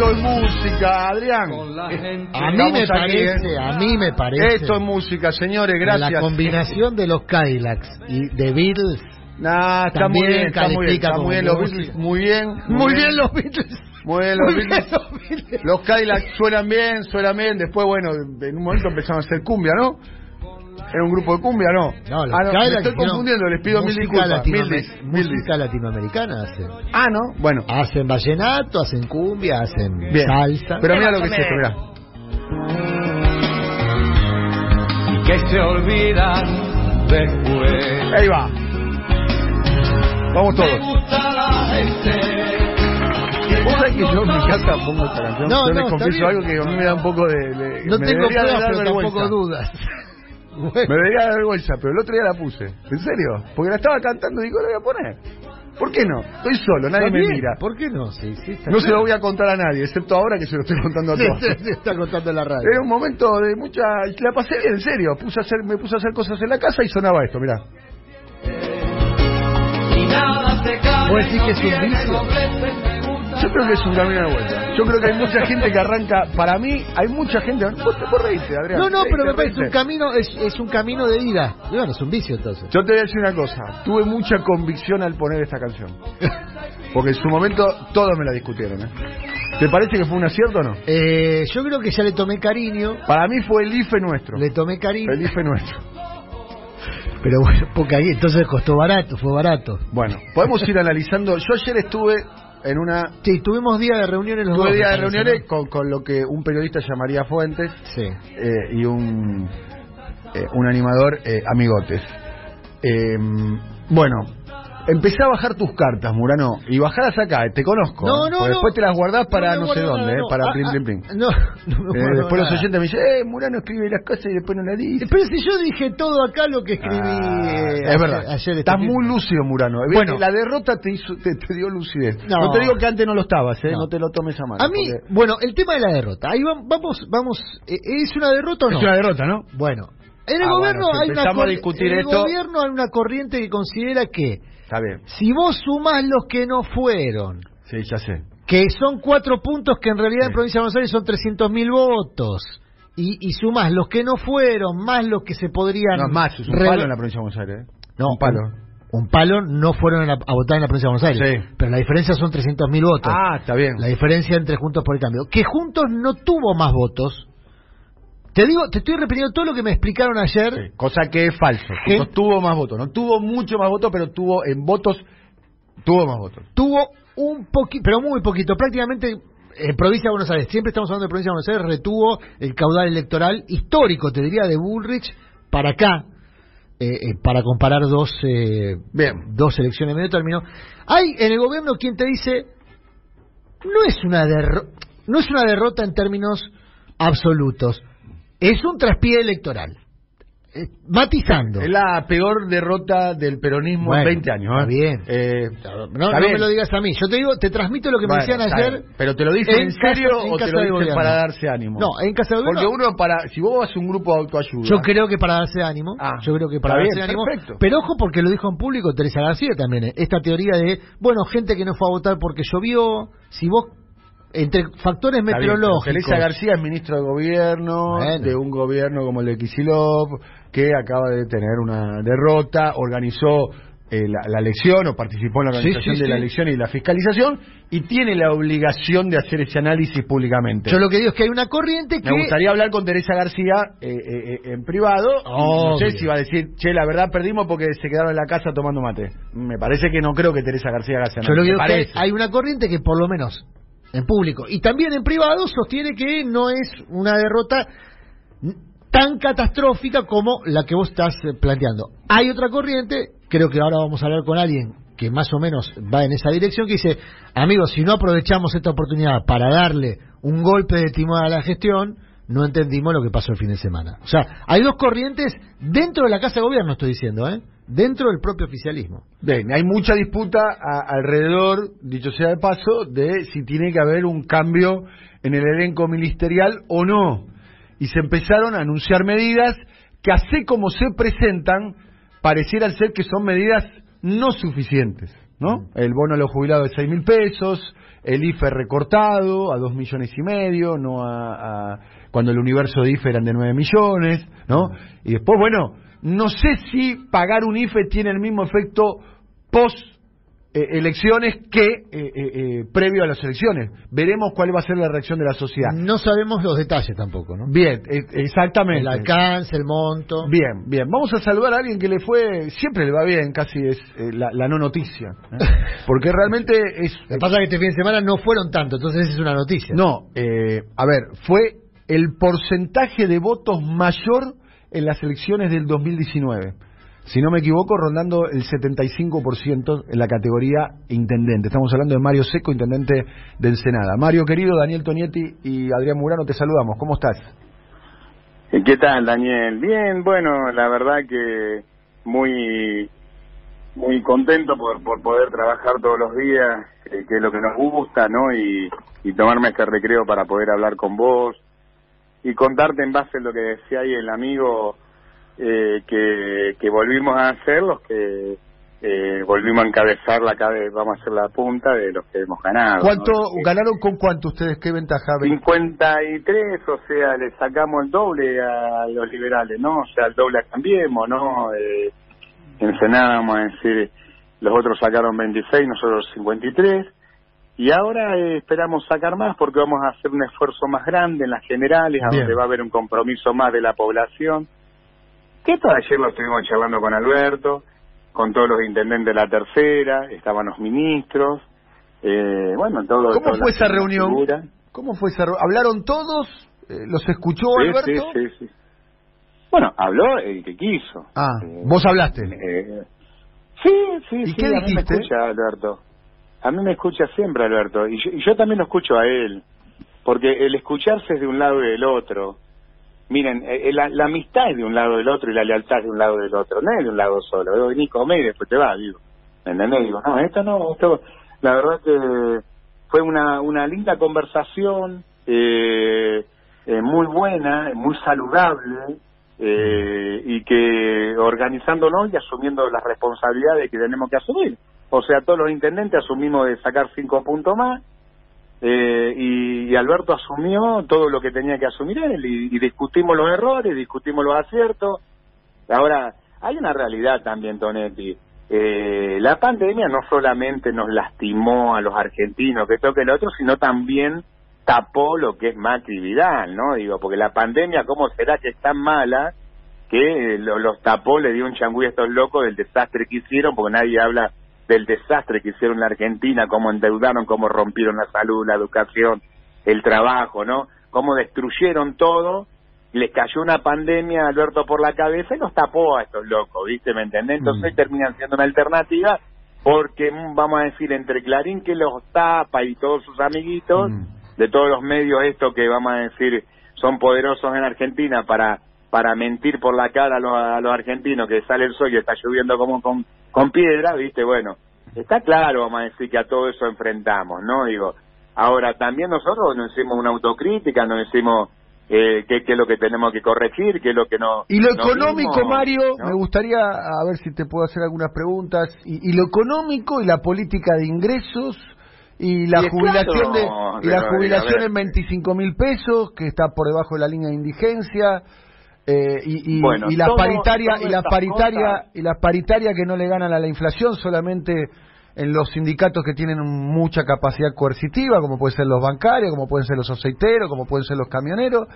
Esto es música, Adrián. A mí me parece, a mí me parece. Esto es música, señores, gracias. La combinación de los Cadillacs y de Beatles. Nah, está muy bien, está muy bien, está muy bien los Beatles, muy bien. Muy bien los Beatles. Muy bien los Beatles. Los Cadillacs suenan bien, suenan bien. Después, bueno, en un momento empezaron a hacer cumbia, ¿no? ¿Era un grupo de cumbia? No. No, los ah, no, me estoy confundiendo, les pido mil música disculpas. Mil latinoamer- dis- música latinoamericana hacen. Ah, ¿no? Bueno, Hacen vallenato, hacen cumbia, hacen bien. salsa. Pero mira lo que es esto, mira. y que se olvidan después. Ahí va. Vamos Me todos. gusta la gente ¿Vos sabés que yo en mi casa pongo esta canción? No, yo no, les confieso algo que a mí me da un poco de... de- no me tengo pruebas, pero tampoco dudas. Me debería dar vergüenza, pero el otro día la puse. ¿En serio? Porque la estaba cantando y digo, la voy a poner. ¿Por qué no? Estoy solo, nadie me mira. ¿Por qué no? Sí, sí, está No se lo voy a contar a nadie, excepto ahora que se lo estoy contando a todos. sí, sí, está contando en la radio. Era un momento de mucha... La pasé bien, en serio. Puse a hacer, me puse a hacer cosas en la casa y sonaba esto, mirá. y nada se cae. ¿Vos decís que es un vicio? Yo creo que es un camino de vuelta. Yo creo que hay mucha gente que arranca... Para mí, hay mucha gente... Vos te reíste, Adrián. No, no, pero me parece un camino, es, es un camino de ida. Y bueno, es un vicio entonces. Yo te voy a decir una cosa, tuve mucha convicción al poner esta canción. Porque en su momento todos me la discutieron. ¿eh? ¿Te parece que fue un acierto o no? Eh, yo creo que ya le tomé cariño, Para mí fue el IFE nuestro. le tomé cariño, El IFE nuestro. pero bueno, porque ahí entonces costó barato, fue barato. Bueno, podemos ir analizando. Yo ayer estuve en una... Sí, tuvimos día de reuniones los Tuve dos. día me de reuniones ¿no? con, con lo que un periodista llamaría fuentes Sí. eh, y un, eh, un animador eh, amigotes. Eh, bueno, empecé a bajar tus cartas, Murano, y bajadas acá, te conozco. No, ¿eh? no, no. Después te las guardás para no, sé dónde, eh, para plin, plin, plin. No, Eh, después los oyentes me dicen, eh, Murano escribe las cosas y después no las dice. Pero si yo dije todo acá lo que escribí Ah, eh, es verdad. ayer Estás este muy fin- lúcido, Murano. Bueno. la derrota te, hizo, te, te dio lucidez. No. Te digo que antes no lo estabas, ¿eh? No. Te lo tomes a mal. A mí, porque- bueno, el tema de la derrota. Ahí va- vamos, vamos. eh, ¿Es una derrota o no? Es una derrota, ¿no? Bueno, en el Ah, gobierno bueno, si hay una a discutir en el esto- gobierno hay una corriente que considera que Está bien. si vos sumás los que no fueron, Sí, ya sé. que son cuatro puntos que en realidad en provincia de Buenos Aires son 300.000 votos, y, y sumás los que no fueron más los que se podrían No más, es un palo en la provincia de Buenos Aires, ¿eh? No, un palo. Un palo no fueron a, a votar en la provincia de Buenos Aires, Sí. pero la diferencia son 300.000 votos. Ah, está bien. La diferencia entre Juntos por el Cambio. Que Juntos no tuvo más votos. Te digo, te estoy repitiendo todo lo que me explicaron ayer. Sí, cosa que es falso. No tuvo más votos. No tuvo mucho más votos, pero tuvo en votos, tuvo más votos. Tuvo un poquito, pero muy poquito. Prácticamente en provincia de Buenos Aires, siempre estamos hablando de provincia de Buenos Aires, retuvo el caudal electoral histórico, te diría, de Bullrich para acá. eh, eh, para comparar dos eh, Bien. dos elecciones medio término. Hay en el gobierno quien te dice no es una derro- no es una derrota en términos absolutos, es un traspié electoral. Eh, matizando. Es la peor derrota del peronismo Bueno, en 20 años. ¿eh? está bien. Eh, No, está no bien. me lo digas a mí. Yo te digo, te transmito lo que me decían ayer. ¿Pero te lo dicen en, serio en o te lo dicen para darse ánimo? No, en casa de. Porque uno para, si vos vas a un grupo de autoayuda. Yo creo que para darse ánimo. Ah, yo creo que para darse bien, ánimo. perfecto. Pero ojo porque lo dijo en público Teresa García también. eh, Esta teoría de, bueno, gente que no fue a votar porque llovió. Si vos, entre factores Está bien, pero meteorológicos. Teresa García es ministro de gobierno Bueno. de un gobierno como el de Kisilov, que acaba de tener una derrota, organizó eh, la, la elección o participó en la organización sí, de la elección y la fiscalización y tiene la obligación de hacer ese análisis públicamente. Yo lo que digo es que hay una corriente que. Me gustaría hablar con Teresa García eh, eh, eh, en privado. No sé si va a decir, che, la verdad perdimos porque se quedaron en la casa tomando mate. Me parece que no creo que Teresa García haga ese Yo lo que digo es que hay una corriente que por lo menos en público y también en privado sostiene que no es una derrota tan catastrófica como la que vos estás eh, planteando. Hay otra corriente, creo que ahora vamos a hablar con alguien que más o menos va en esa dirección, que dice, amigos, si no aprovechamos esta oportunidad para darle un golpe de timón a la gestión, no entendimos lo que pasó el fin de semana. O sea, hay dos corrientes dentro de la Casa de Gobierno, estoy diciendo, ¿eh? dentro del propio oficialismo. Bien, hay mucha disputa a- alrededor, dicho sea de paso, de si tiene que haber un cambio en el elenco ministerial o no. Y se empezaron a anunciar medidas que así como se presentan, parecieran ser que son medidas no suficientes. ¿No? El bono a los jubilados de seis mil pesos, el IFE recortado a dos millones y medio, no a, a- cuando el universo de IFE eran de nueve millones, ¿no? Y después, bueno, no sé si pagar un IFE tiene el mismo efecto post eh, elecciones que eh, eh, eh, previo a las elecciones. Veremos cuál va a ser la reacción de la sociedad. No sabemos los detalles tampoco, ¿no? Bien, eh, exactamente. El alcance, el monto. Bien, bien. Vamos a saludar a alguien que le fue, siempre le va bien, casi es la, la no noticia. Porque realmente es... Lo que pasa es que este fin de semana no fueron tanto, entonces es una noticia. No, eh, a ver, fue el porcentaje de votos mayor en las elecciones del 2019. Si no me equivoco, rondando el 75% en la categoría intendente. Estamos hablando de Mario Seco, intendente de Ensenada. Mario querido, Daniel Tonietti y Adrián Murano, te saludamos. ¿Cómo estás? ¿Qué tal, Daniel? Bien, bueno, la verdad que muy muy contento por, por poder trabajar todos los días, eh, que es lo que nos gusta, ¿no? Y, y tomarme este recreo para poder hablar con vos y contarte en base a lo que decía ahí el amigo eh, que, que volvimos a hacer, los que eh, volvimos a encabezar la cabe, vamos a hacer la punta de los que hemos ganado. ¿Cuánto ¿no? ganaron con cuánto ustedes? ¿Qué ventaja ven? 53, o sea, le sacamos el doble a los liberales, ¿no? O sea, el doble a Cambiemos, ¿no? Eh, Ensenada, vamos a decir, los otros sacaron 26, nosotros 53. Y ahora eh, esperamos sacar más porque vamos a hacer un esfuerzo más grande en las generales, a Bien. donde va a haber un compromiso más de la población. Que esto ayer lo estuvimos charlando con Alberto, con todos los intendentes de la tercera, estaban los ministros, eh, bueno, todo. ¿Cómo fue esa reunión? ¿Cómo fue esa reunión? ¿Hablaron todos? Eh, ¿Los escuchó Sí, Alberto? sí, sí, sí. Bueno, habló el que quiso. Ah, Eh, vos hablaste. eh, sí, sí, ¿Y sí. qué a mí me escucha Alberto. A mí me escucha siempre Alberto. Y yo, y yo también lo escucho a él. Porque el escucharse es de un lado y del otro. Miren, eh, eh, la, la amistad es de un lado del otro y la lealtad es de un lado del otro. No es de un lado solo. Vos venís, comés y después te vas, digo. ¿Me entendés? Digo, no, esto no, esto... La verdad que fue una, una linda conversación, eh, eh, muy buena, muy saludable, eh, y que organizándonos y asumiendo las responsabilidades que tenemos que asumir. O sea, todos los intendentes asumimos de sacar cinco puntos más, eh, y, Alberto asumió todo lo que tenía que asumir él, y, discutimos los errores, discutimos los aciertos. Ahora, hay una realidad también, Tonetti. Eh, la pandemia no solamente nos lastimó a los argentinos, que toque el otro, sino también tapó lo que es Macri Vidal, ¿no? Digo, porque la pandemia, ¿cómo será que es tan mala que eh, lo- los tapó, le dio un changüí a estos locos del desastre que hicieron, porque nadie habla del desastre que hicieron en la Argentina, cómo endeudaron, cómo rompieron la salud, la educación, el trabajo, ¿no? Cómo destruyeron todo, les cayó una pandemia, Alberto, por la cabeza y los tapó a estos locos, ¿viste? ¿Me entendés? Entonces Mm. terminan siendo una alternativa porque, mm, vamos a decir, entre Clarín que los tapa y todos sus amiguitos, Mm. de todos los medios estos que, vamos a decir, son poderosos en Argentina para para mentir por la cara a los, a los argentinos que sale el sol y está lloviendo como con, con piedra, ¿viste? Bueno, está claro, vamos a decir, que a todo eso enfrentamos, ¿no? Digo, ahora también nosotros nos hicimos una autocrítica, nos hicimos eh, qué, qué es lo que tenemos que corregir, qué es lo que no... Y lo no económico, vimos, Mario, ¿no? me gustaría, a ver si te puedo hacer algunas preguntas. Y, y lo económico y la política de ingresos y la Y jubilación claro, de y la jubilación en 25 mil pesos, que está por debajo de la línea de indigencia. Eh, y, y, Bueno, y las paritarias y las paritarias y las paritarias que no le ganan a la inflación solamente en los sindicatos que tienen mucha capacidad coercitiva como pueden ser los bancarios como pueden ser los aceiteros como pueden ser los camioneros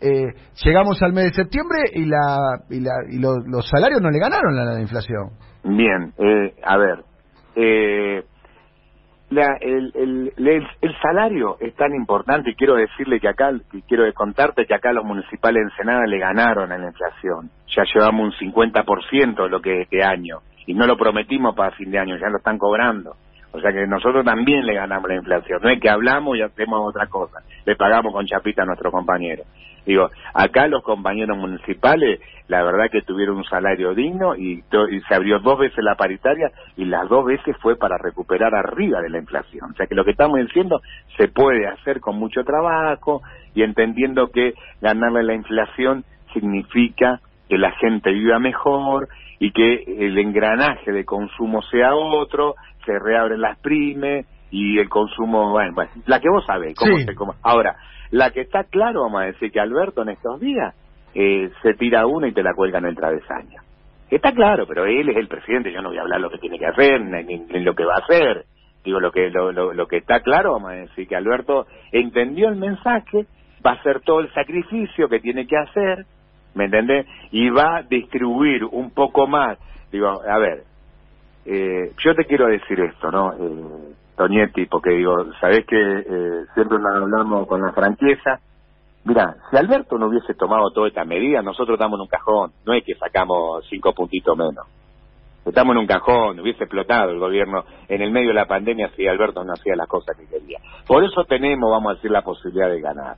eh, llegamos al mes de septiembre y la y, la, y lo- los salarios no le ganaron a la inflación. Bien, eh, a ver, eh, la- el, el, el, el salario es tan importante y quiero decirle que acá, y quiero contarte que acá los municipales de Ensenada le ganaron a la inflación. Ya llevamos un 50% de lo que este año y no lo prometimos para fin de año, ya lo están cobrando. O sea que nosotros también le ganamos la inflación. No es que hablamos y hacemos otra cosa. Le pagamos con chapita a nuestros compañeros. Digo, acá los compañeros municipales, la verdad que tuvieron un salario digno y, y se abrió dos veces la paritaria y las dos veces fue para recuperar arriba de la inflación. O sea que lo que estamos diciendo se puede hacer con mucho trabajo y entendiendo que ganarle la inflación significa que la gente viva mejor y que el engranaje de consumo sea otro, se reabren las primes y el consumo, bueno, bueno, la que vos sabés, cómo Sí. se cómo- Ahora, la que está claro, vamos a decir que Alberto en estos días eh, se tira una y te la cuelga en el travesaño. Está claro, pero él es el presidente, yo no voy a hablar lo que tiene que hacer, ni, ni- lo que va a hacer. Digo, lo que, lo, lo, lo que está claro, vamos a decir que Alberto entendió el mensaje, va a hacer todo el sacrificio que tiene que hacer, ¿me entendés? Y va a distribuir un poco más. Digo, a ver, eh, yo te quiero decir esto, ¿no? Eh, Toñetti, porque digo, sabés que eh, siempre nos hablamos con la franqueza. Mira, si Alberto no hubiese tomado toda esta medida, nosotros estamos en un cajón. No es que sacamos cinco puntitos menos. Estamos en un cajón, hubiese explotado el gobierno en el medio de la pandemia si Alberto no hacía las cosas que quería. Por eso tenemos, vamos a decir, la posibilidad de ganar.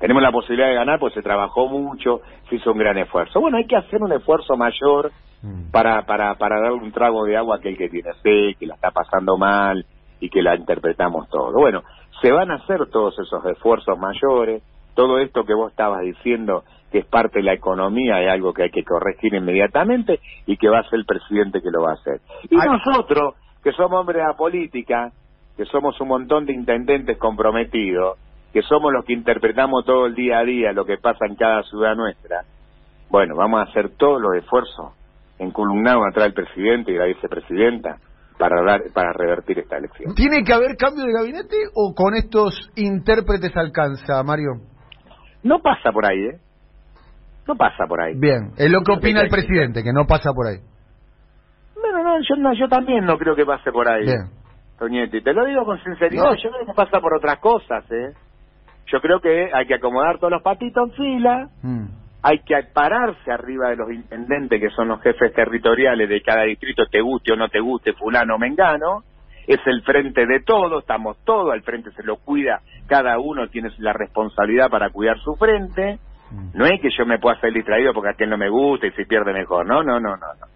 Tenemos la posibilidad de ganar porque se trabajó mucho, se hizo un gran esfuerzo. Bueno, hay que hacer un esfuerzo mayor para, para, para darle un trago de agua a aquel que tiene sed, que la está pasando mal y que la interpretamos todo. Bueno, se van a hacer todos esos esfuerzos mayores, todo esto que vos estabas diciendo que es parte de la economía es algo que hay que corregir inmediatamente y que va a ser el presidente que lo va a hacer. Y nosotros, que somos hombres de la política, que somos un montón de intendentes comprometidos, que somos los que interpretamos todo el día a día lo que pasa en cada ciudad nuestra, bueno, vamos a hacer todos los esfuerzos encolumnados atrás del presidente y la vicepresidenta para dar, para revertir esta elección. ¿Tiene que haber cambio de gabinete o con estos intérpretes alcanza, Mario? No pasa por ahí, ¿eh? No pasa por ahí. Bien, es lo que opina el presidente, que no pasa por ahí. Bueno, no, yo, no, yo también no creo que pase por ahí. Bien. Toñetti, te lo digo con sinceridad, No. yo creo que pasa por otras cosas, ¿eh? Yo creo que hay que acomodar todos los patitos en fila, Mm. Hay que pararse arriba de los intendentes que son los jefes territoriales de cada distrito, te guste o no te guste, fulano o mengano, es el frente de todos, estamos todos, al frente se lo cuida, cada uno tiene la responsabilidad para cuidar su frente, no es que yo me pueda hacer distraído porque a aquel no me gusta y si pierde mejor, no, no, no, no, no.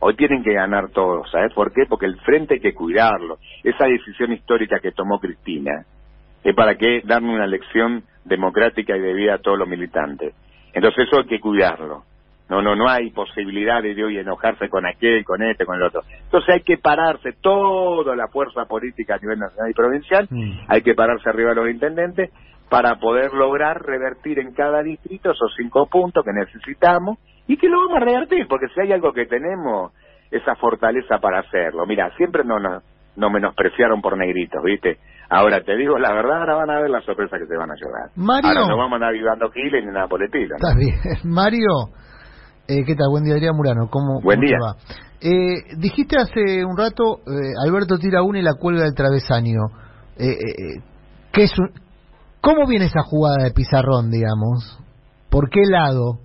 Hoy tienen que ganar todos, ¿sabes por qué? Porque el frente hay que cuidarlo. Esa decisión histórica que tomó Cristina es para que darle una lección democrática y de vida a todos los militantes. Entonces eso hay que cuidarlo. No, no, no hay posibilidad de hoy enojarse con aquel, con este, con el otro. Entonces hay que pararse toda la fuerza política a nivel nacional y provincial, Mm. hay que pararse arriba de los intendentes para poder lograr revertir en cada distrito esos cinco puntos que necesitamos y que lo vamos a revertir, porque si hay algo que tenemos, esa fortaleza para hacerlo. Mira, siempre no nos no menospreciaron por negritos, ¿viste? Ahora te digo la verdad, ahora van a ver la sorpresa que se van a llevar. Mario. Ahora no vamos a andar vivando giles ni nada por el estilo. ¿no? Está bien. Mario, eh, ¿qué tal? Buen día, Adrián Murano. ¿Cómo, Buen cómo te día. va? Eh, dijiste hace un rato, eh, Alberto tira una y la cuelga del travesaño. Eh, eh, ¿qué es un- ¿Cómo viene esa jugada de Pizarrón, digamos? ¿Por qué lado?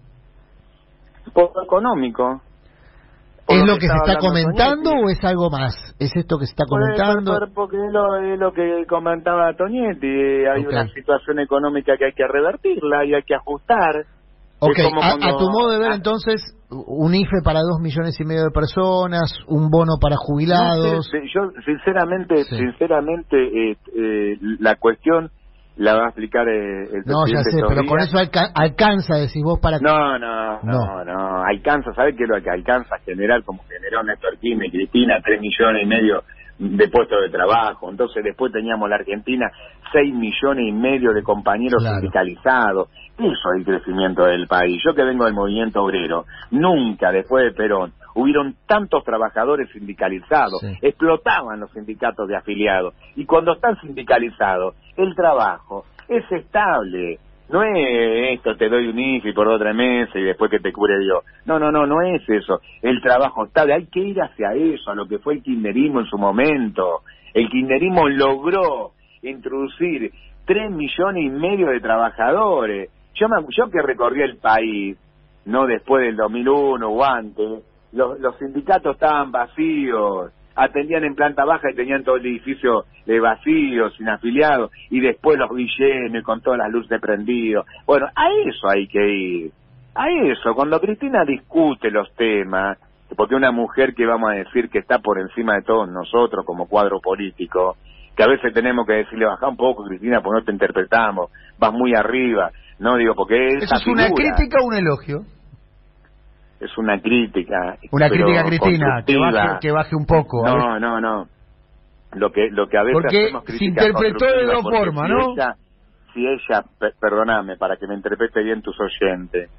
Poco económico. ¿Es lo que se está comentando Toñetti. o es algo más? ¿Es esto que se está comentando? por- porque es lo, es lo que comentaba Toñetti, hay una situación económica que hay que revertirla y hay que ajustar. Ok, como a, cuando- a tu modo de ver entonces, un IFE para dos millones y medio de personas, un bono para jubilados. No yo sinceramente, Sí. sinceramente, eh, eh, la cuestión la va a explicar eh, el No, ya sé, pero con eso alca- alcanza, decís vos, para... No, no, No. no, no, alcanza, ¿sabes qué es lo que alcanza a generar como generó Néstor Kirchner y Cristina? Tres millones y medio de puestos de trabajo. Entonces después teníamos la Argentina seis millones y medio de compañeros Claro. sindicalizados. Eso es el crecimiento del país. Yo que vengo del movimiento obrero, nunca después de Perón hubieron tantos trabajadores sindicalizados, Sí. explotaban los sindicatos de afiliados. Y cuando están sindicalizados, el trabajo es estable. No es esto, te doy un IFI por otra mesa y después que te cure Dios. No, no, no, no es eso. El trabajo estable, hay que ir hacia eso, a lo que fue el kirchnerismo en su momento. El kirchnerismo logró introducir tres millones y medio de trabajadores. Yo, me, yo que recorrí el país, no después del 2001 o antes, los, los sindicatos estaban vacíos, atendían en planta baja y tenían todo el edificio eh, vacío, sin afiliados, y después los vi llenos y con todas las luces prendidas. Bueno, a eso hay que ir, a eso. Cuando Cristina discute los temas, porque una mujer que vamos a decir que está por encima de todos nosotros como cuadro político, que a veces tenemos que decirle, baja un poco, Cristina, porque no te interpretamos, vas muy arriba. No digo, porque ¿Eso es una figura- crítica o un elogio? es una crítica. Una crítica Cristina, que baje, que baje un poco. No, no, no. Lo que, lo que a veces Porque hacemos se interpretó de dos formas, si ¿no? Ella, si ella, per- perdóname, para que me interprete bien tus oyentes,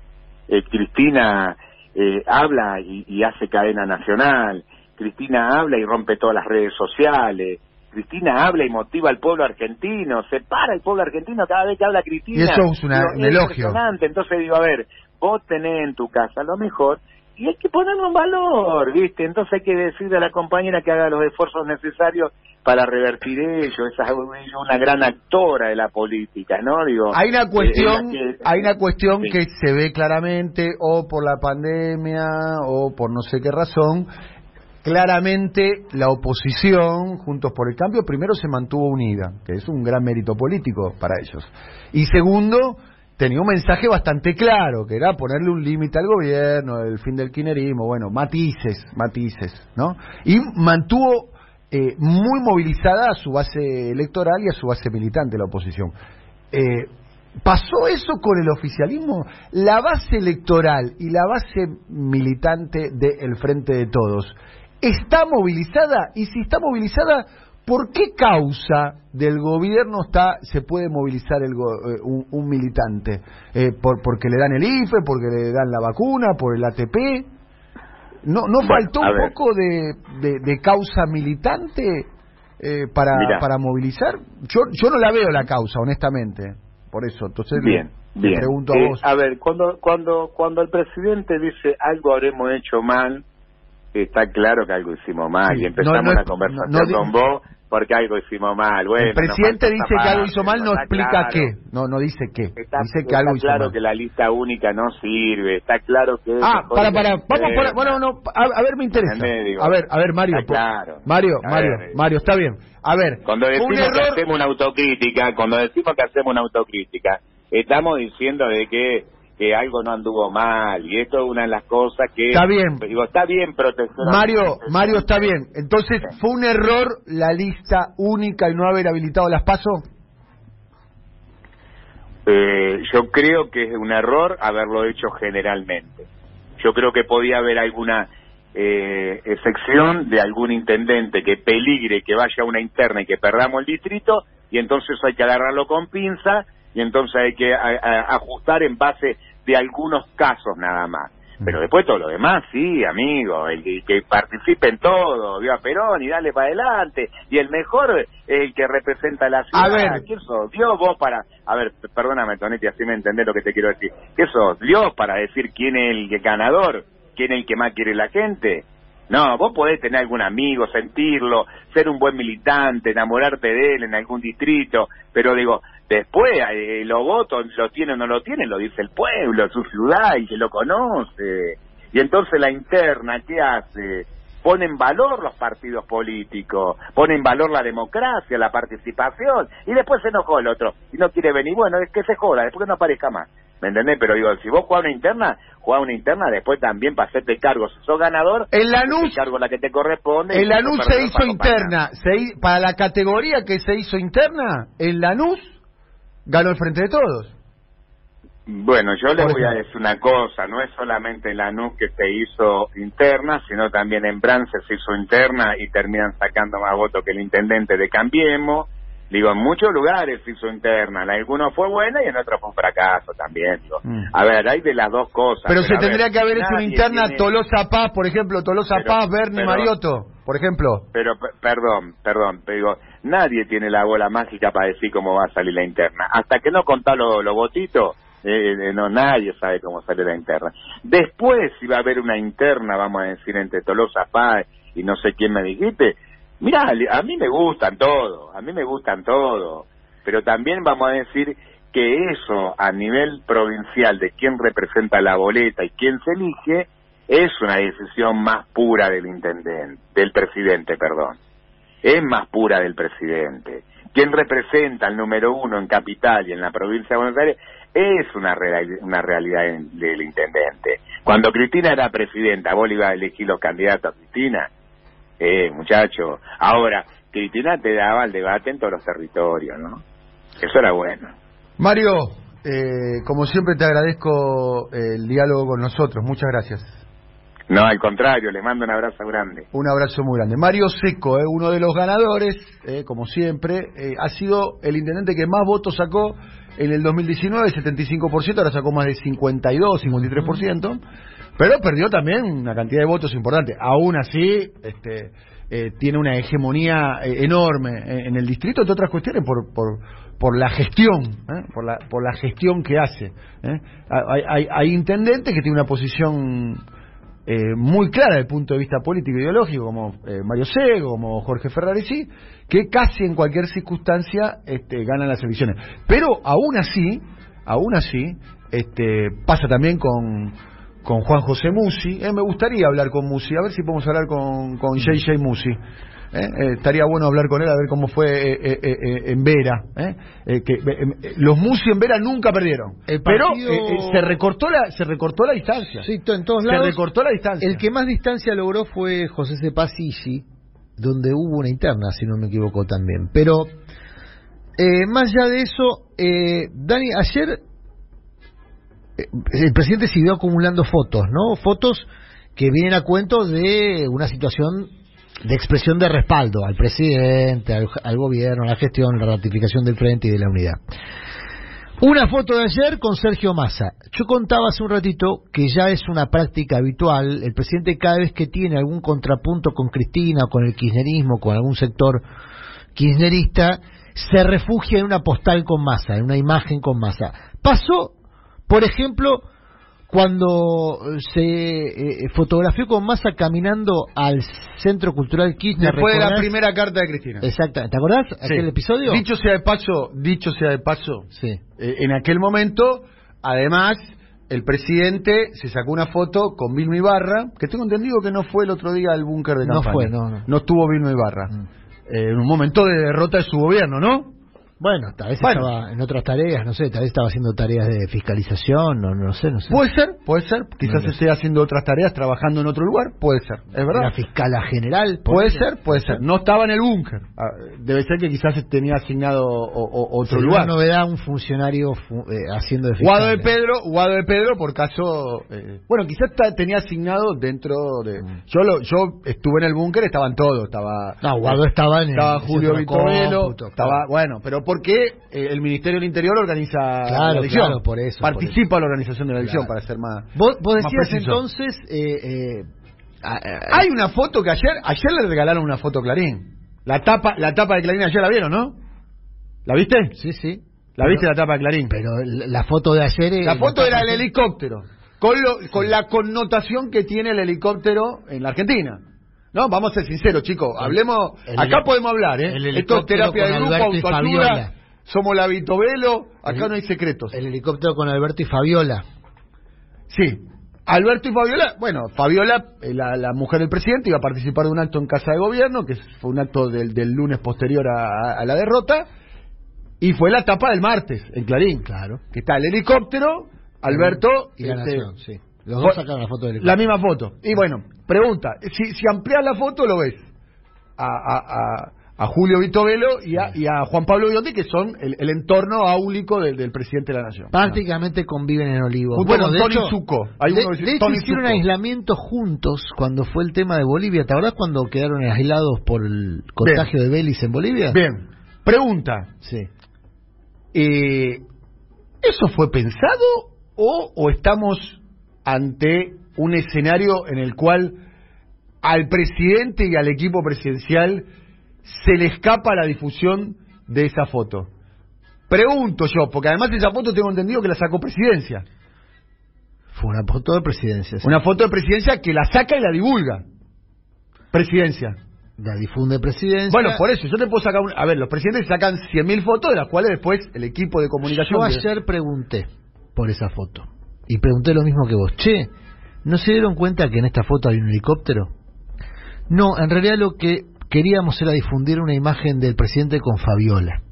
eh, Cristina eh, habla y, y hace cadena nacional, Cristina habla y rompe todas las redes sociales, Cristina habla y motiva al pueblo argentino, separa al pueblo argentino cada vez que habla Cristina. Y eso es una- un elogio. Entonces digo, a ver, vos tenés en tu casa lo mejor y hay que ponerlo en valor, ¿viste? Entonces hay que decirle a la compañera que haga los esfuerzos necesarios para revertir ello. Esa es una gran actora de la política, ¿no? Digo, Hay una eh, cuestión, que- hay una cuestión Sí. que se ve claramente o por la pandemia o por no sé qué razón. Claramente la oposición, Juntos por el Cambio, primero se mantuvo unida, que es un gran mérito político para ellos. Y segundo, tenía un mensaje bastante claro, que era ponerle un límite al gobierno, el fin del kirchnerismo, bueno, matices, matices, ¿no? Y mantuvo eh, muy movilizada a su base electoral y a su base militante la oposición. Eh, ¿Pasó eso con el oficialismo? La base electoral y la base militante del Frente de Todos está movilizada y si está movilizada, ¿por qué causa del gobierno está se puede movilizar el go- eh, un, un militante? Eh, por, ¿Porque le dan el IFE, porque le dan la vacuna, por el ATP? ¿No, no faltó un poco de, de- de causa militante eh, para, Mirá. para movilizar? Yo, yo no la veo la causa, honestamente. Por eso, entonces bien. pregunto a Eh, vos. a ver, cuando, cuando, cuando el presidente dice algo habremos hecho mal, está claro que algo hicimos mal Sí, y empezamos no, no, la conversación no, con vos porque algo hicimos mal. Bueno, el presidente dice que algo hizo mal, no explica claro. qué. No, no dice qué. Está, dice que está algo hizo claro mal. que la lista única no sirve, está claro que... Ah, para, para, vamos bueno, no, a, a ver, me interesa. A ver, a ver, Mario. está claro. Mario, A Mario, ver, Mario, está bien. A ver, Cuando decimos que hacemos una autocrítica, cuando decimos que hacemos una autocrítica, estamos diciendo de que, que algo no anduvo mal y esto es una de las cosas que Está bien. digo está bien protección Mario, Mario, está bien. Entonces, ¿fue un error la lista única y no haber habilitado las pasos? Eh, yo creo que es un error haberlo hecho generalmente. Yo creo que podía haber alguna eh, excepción de algún intendente que peligre que vaya a una interna y que perdamos el distrito y entonces hay que agarrarlo con pinza y entonces hay que a- a- ajustar en base de algunos casos nada más. Pero después todo lo demás, sí, amigo, el, que- que participe en todo, viva Perón y dale para adelante. Y el mejor es el que representa a la ciudad. A ver. ¿Quién sos? Dios vos para... A ver, perdóname, Tonetti, así me entendés lo que te quiero decir. ¿Qué sos? Dios para decir quién es el ganador, quién es el que más quiere la gente. No, vos podés tener algún amigo, sentirlo, ser un buen militante, enamorarte de él en algún distrito, pero digo, después eh, los votos lo tiene o no lo tiene, lo dice el pueblo, su ciudad y que lo conoce. Y entonces la interna, ¿qué hace? Pone en valor los partidos políticos, pone en valor la democracia, la participación, y después se enojó el otro y no quiere venir. Bueno, es que se joda, después que no aparezca más. ¿Me entendés? Pero digo, si vos jugás una interna, jugás una interna después también para hacerte cargo. Si sos ganador, hacete Lanús, cargo la que te corresponde. si Lanús se hizo para interna. Se para la categoría que se hizo interna, en Lanús ganó el Frente de Todos. Bueno, yo le Por voy a decir una cosa, no es solamente en Lanús que se hizo interna, sino también en Brance se hizo interna y terminan sacando más votos que el intendente de Cambiemos. Digo, en muchos lugares se hizo interna, en algunos fue buena y en otros fue un fracaso también. Digo. Mm. A ver, hay de las dos cosas. Pero se a ver, tendría que haber hecho una interna tiene- Tolosa Paz, por ejemplo, Tolosa Pero- Paz, Bernie pero- Mariotto, por ejemplo. Pero, pe- perdón, perdón, pero digo, nadie tiene la bola mágica para decir cómo va a salir la interna. Hasta que no contá los los votitos, eh, eh, no nadie sabe cómo sale la interna. Después, si va a haber una interna, vamos a decir, entre Tolosa Paz y no sé quién me dijiste, mirá, li- a mí me gustan todos, a mí me gustan todos, pero también vamos a decir que eso a nivel provincial de quién representa la boleta y quién se elige es una decisión más pura del intendente, del presidente, perdón. Es más pura del presidente. Quien representa al número uno en capital y en la provincia de Buenos Aires es una, real- una realidad del intendente. Cuando Cristina era presidenta, vos le ibas a elegir los candidatos a Cristina. Eh, muchacho. Ahora, Cristina te daba el debate en todos los territorios, ¿no? Eso era bueno. Mario, eh, como siempre te agradezco el diálogo con nosotros. Muchas gracias. No, al contrario, les mando un abrazo grande. Un abrazo muy grande. Mario Seco, eh, uno de los ganadores, eh, como siempre, eh, ha sido el intendente que más votos sacó en el 2019, 75%, ahora sacó más de 52, 53%, pero perdió también una cantidad de votos importante. Aún así, este, eh, tiene una hegemonía eh, enorme en, el distrito, entre otras cuestiones, por, por, por la gestión, ¿eh? por, la, por la gestión que hace. ¿eh? Hay, hay, intendentes que tienen una posición muy clara desde el punto de vista político e ideológico, como Mario Sego, como Jorge Ferraresi, que casi en cualquier circunstancia este, ganan las elecciones. Pero aún así, aún así, este, pasa también con, con Juan José Musi. Eh, me gustaría hablar con Musi, a ver si podemos hablar con, con JJ Musi. Eh, eh, estaría bueno hablar con él a ver cómo fue eh, eh, en Vera. que, eh, los Musi en Vera nunca perdieron, El pero partido- eh, se recortó la se recortó la distancia. Sí, en todos se lados. recortó la distancia. El que más distancia logró fue José Cepasisi, donde hubo una interna, si no me equivoco también. Pero, eh, más allá de eso, eh, Dani, ayer el presidente siguió acumulando fotos, ¿no? Fotos que vienen a cuento de una situación de expresión de respaldo al presidente, al, gobierno, a la gestión, la ratificación del frente y de la unidad. Una foto de ayer con Sergio Massa. Yo contaba hace un ratito que ya es una práctica habitual. El presidente cada vez que tiene algún contrapunto con Cristina, con el kirchnerismo, con algún sector kirchnerista, se refugia en una postal con Massa, en una imagen con Massa. Pasó, por ejemplo, cuando se eh, fotografió con Massa caminando al Centro Cultural Kirchner. Después de la primera carta de Cristina. Exacto. ¿Te acordás Sí. aquel episodio? Dicho sea de paso, dicho sea de paso, Sí. eh, en aquel momento, además, el presidente se sacó una foto con Vilma Ibarra, que tengo entendido que no fue el otro día al búnker de No campaña. fue, no, no. No estuvo Vilma Ibarra. Mm. Eh, en un momento de derrota de su gobierno, ¿no? Bueno, tal vez Bueno. estaba en otras tareas, no sé, tal vez estaba haciendo tareas de fiscalización, no, no sé, no sé. Puede ser, puede ser. Quizás No esté haciendo otras tareas, trabajando en otro lugar, puede ser. Es La verdad. fiscala general. Puede ponele. ser, puede ser. No estaba en el búnker. Ah, Debe ser que quizás tenía asignado o- o- otro Sería lugar. una novedad un funcionario fu- eh, haciendo de fiscal. Guado de Pedro, Guado de Pedro, por caso, eh, bueno, quizás tenía asignado dentro de. Mm. Yo lo, yo estuve en el búnker, estaban todos, estaba. No, Guado estaba en el estaba Julio cómputo, estaba, bueno, pero ¿por qué eh, el Ministerio del Interior organiza Claro, la elección? claro, por eso, Participa en la organización de la elección Claro. para ser más. Vos, decías entonces, eh, eh, a- a- Hay una foto que ayer, ayer le regalaron una foto a Clarín. La tapa, la tapa de Clarín ayer la vieron, ¿no? ¿La viste? sí, sí. ¿La viste la tapa de Clarín? Pero la foto de ayer... La foto era el helicóptero, con, lo- con la connotación que tiene el helicóptero en la Argentina. No, vamos a ser sinceros, chicos. Hablemos. el acá podemos hablar, ¿eh? Esto es terapia de grupo, autoayuda. Somos la Vitovelo. Acá El- no hay secretos. El helicóptero con Alberto y Fabiola. Sí. Alberto y Fabiola, bueno, Fabiola, eh, la, la mujer del presidente, iba a participar de un acto en Casa de Gobierno, que fue un acto del, del lunes posterior a, a la derrota, y fue la tapa del martes, en Clarín. Claro. Que está el helicóptero, Alberto, Y la este, Nación, sí. Los dos sacaron la foto del La helicóptero. misma foto. Y bueno, pregunta, si, si amplias la foto lo ves a, a, a, a Julio Vitovelo y a, y a Juan Pablo Biondi, que son el, el entorno áulico del, del presidente de la Nación. Prácticamente conviven en Olivos. Junto con de Tony hecho, Zucco. Hay de, uno que dice de hecho, Tony hicieron Zucco. aislamiento juntos cuando fue el tema de Bolivia. ¿Te acordás cuando quedaron aislados por el contagio de Belis en Bolivia? Bien, pregunta, Sí. eh, ¿eso fue pensado o, o estamos ante un escenario en el cual al presidente y al equipo presidencial se le escapa la difusión de esa foto? Pregunto yo, porque además esa foto tengo entendido que la sacó presidencia. Fue una foto de presidencia. sí. Una foto de presidencia que la saca y la divulga. Presidencia. La difunde presidencia. Bueno, por eso, yo te puedo sacar un... A ver, los presidentes sacan 100.000 fotos, de las cuales después el equipo de comunicación... Yo ayer pregunté por esa foto. Y pregunté lo mismo que vos. Che, ¿no se dieron cuenta que en esta foto hay un helicóptero? No, en realidad lo que queríamos era difundir una imagen del presidente con Fabiola.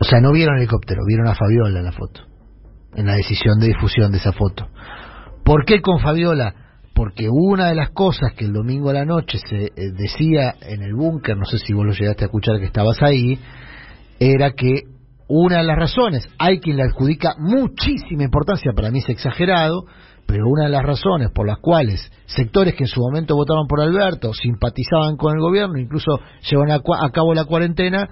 O sea, no vieron el helicóptero, vieron a Fabiola en la foto. En la decisión de difusión de esa foto. ¿Por qué con Fabiola? Porque una de las cosas que el domingo a la noche se eh, decía en el búnker, no sé si vos lo llegaste a escuchar que estabas ahí, era que una de las razones, hay quien le adjudica muchísima importancia, para mí es exagerado, pero una de las razones por las cuales sectores que en su momento votaron por Alberto, simpatizaban con el gobierno, incluso llevan a, a cabo la cuarentena,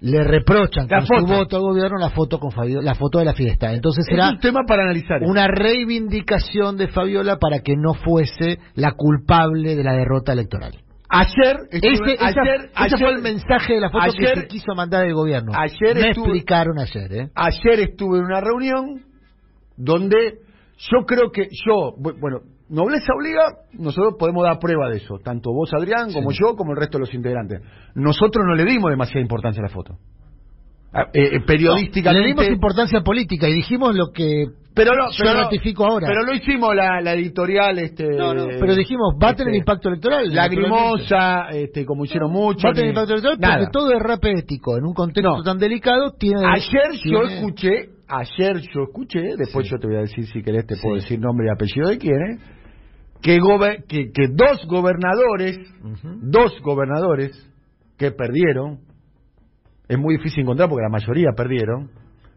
le reprochan La con su voto al gobierno la foto con Fabio- la foto de la fiesta. Entonces Es era un tema para analizar. una reivindicación de Fabiola para que no fuese la culpable de la derrota electoral. Ayer, estuve- Ese, esa- ayer, ese ayer- fue el mensaje de la foto que se quiso mandar el gobierno. ayer Me estuve- explicaron ayer, ¿eh? ayer estuve en una reunión donde yo creo que yo, bu- bueno, nobleza obliga, nosotros podemos dar prueba de eso, tanto vos Adrián como Sí. yo como el resto de los integrantes. Nosotros no le dimos demasiada importancia a la foto. Ah, eh, eh, periodísticamente Le dimos importancia política y dijimos lo que pero no, yo pero no- ratifico ahora. Pero no hicimos la, la editorial este No, no, pero dijimos, va a tener este, impacto electoral. lagrimosa, este como hicieron muchos. Va a tener impacto electoral nada. porque todo es rap ético. En un contexto No. tan delicado tiene... Ayer yo escuché, ayer yo escuché, después Sí. yo te voy a decir si querés te puedo decir nombre y apellido de quién es, que, gobe- que, que dos gobernadores, dos gobernadores que perdieron, es muy difícil encontrar porque la mayoría perdieron,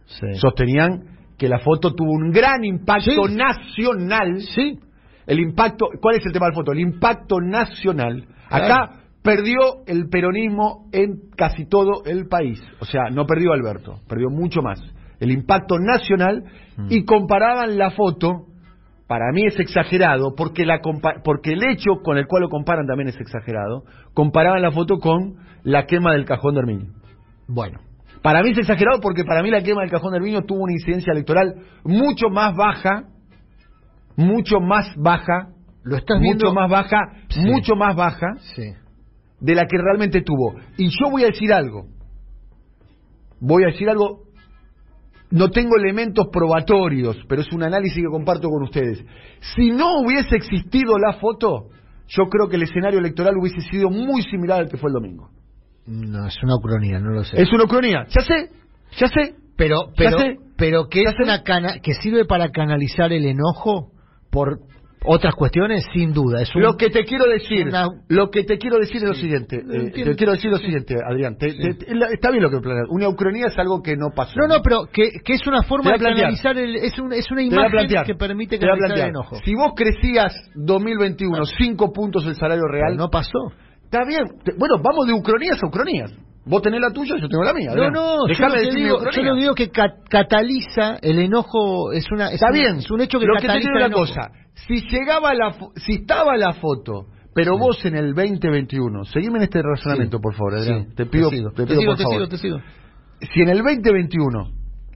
Sí. sostenían que la foto tuvo un gran impacto Sí. nacional. Sí. El impacto, ¿cuál es el tema de la foto? El impacto nacional. Claro. Acá perdió el peronismo en casi todo el país. O sea, no perdió Alberto, perdió mucho más. El impacto nacional Mm. y comparaban la foto, para mí es exagerado, porque, la compa- porque el hecho con el cual lo comparan también es exagerado, comparaban la foto con la quema del cajón de Herminio. Bueno. Para mí es exagerado porque para mí la quema del cajón del vino tuvo una incidencia electoral mucho más baja, mucho más baja, Lo estás mucho viendo... más baja, Sí. mucho más baja Sí. de la que realmente tuvo. Y yo voy a decir algo, voy a decir algo, no tengo elementos probatorios, pero es un análisis que comparto con ustedes. Si no hubiese existido la foto, yo creo que el escenario electoral hubiese sido muy similar al que fue el domingo. No, es una ucronía, no lo sé. Es una ucronía, ya sé, ya sé, Pero, pero, sé. pero que es sé. una cana, que sirve para canalizar el enojo por otras cuestiones, sin duda. Es un- Lo que te quiero decir, una- lo que te quiero decir es lo siguiente. Eh, te quiero decir lo siguiente, Adrián. te- te- te- la- está bien lo que planeas. Una ucronía es algo que no pasó. No, no, pero que, que es una forma de canalizar el, es, un- es una imagen que permite canalizar el enojo. Si vos crecías 2021 cinco puntos el salario Pero real, no pasó. Está bien. Te- bueno, vamos de ucronías a ucronías. Vos tenés la tuya, yo tengo la mía. No, no, yo decir mi digo, yo lo digo que ca- cataliza el enojo, es una es Está un, bien. es un hecho que Lo que te cataliza digo una cosa. Si llegaba la, si estaba la foto, pero vos en el 2021, seguime en este razonamiento, Sí. por favor, Adrián. Sí, te pido, sigo, te pido sigo, por te favor. sigo, te sigo. si en el 2021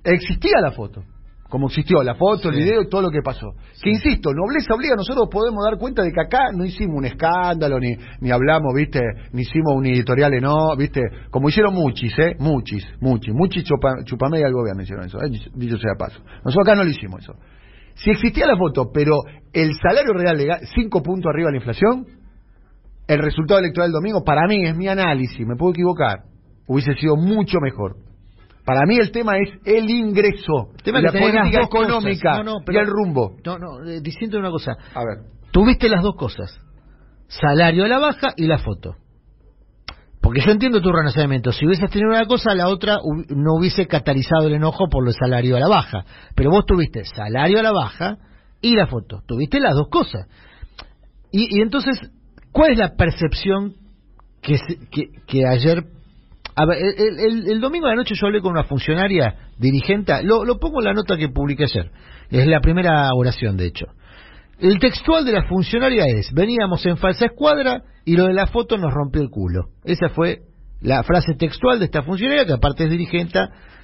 existía la foto, como existió la foto, el video y todo lo que pasó, que insisto, nobleza obliga, nosotros podemos dar cuenta de que acá no hicimos un escándalo, ni, ni hablamos, viste, ni hicimos un editorial, no, viste, como hicieron muchis, eh, muchis, muchis, muchis chupa, chupamedia del gobierno hicieron eso, eh, dicho sea paso. Nosotros acá no lo hicimos eso. Si existía la foto, pero el salario real legal, cinco puntos arriba de la inflación, el resultado electoral del domingo, para mí, es mi análisis, me puedo equivocar, hubiese sido mucho mejor. Para mí el tema es el ingreso, El tema es la política económica No, no, y el rumbo. No, no, eh, diciendo una cosa. A ver. Tuviste las dos cosas. Salario a la baja y la foto. Porque yo entiendo tu razonamiento. Si hubieses tenido una cosa, la otra no hubiese catalizado el enojo por el salario a la baja. Pero vos tuviste salario a la baja y la foto. Tuviste las dos cosas. Y, y entonces, ¿cuál es la percepción que, que, que ayer... A ver, el, el- el domingo de la noche yo hablé con una funcionaria dirigente, lo, lo pongo en la nota que publiqué ayer, es la primera oración de hecho. El textual de la funcionaria es, veníamos en falsa escuadra y lo de la foto nos rompió el culo. Esa fue la frase textual de esta funcionaria, que aparte es dirigente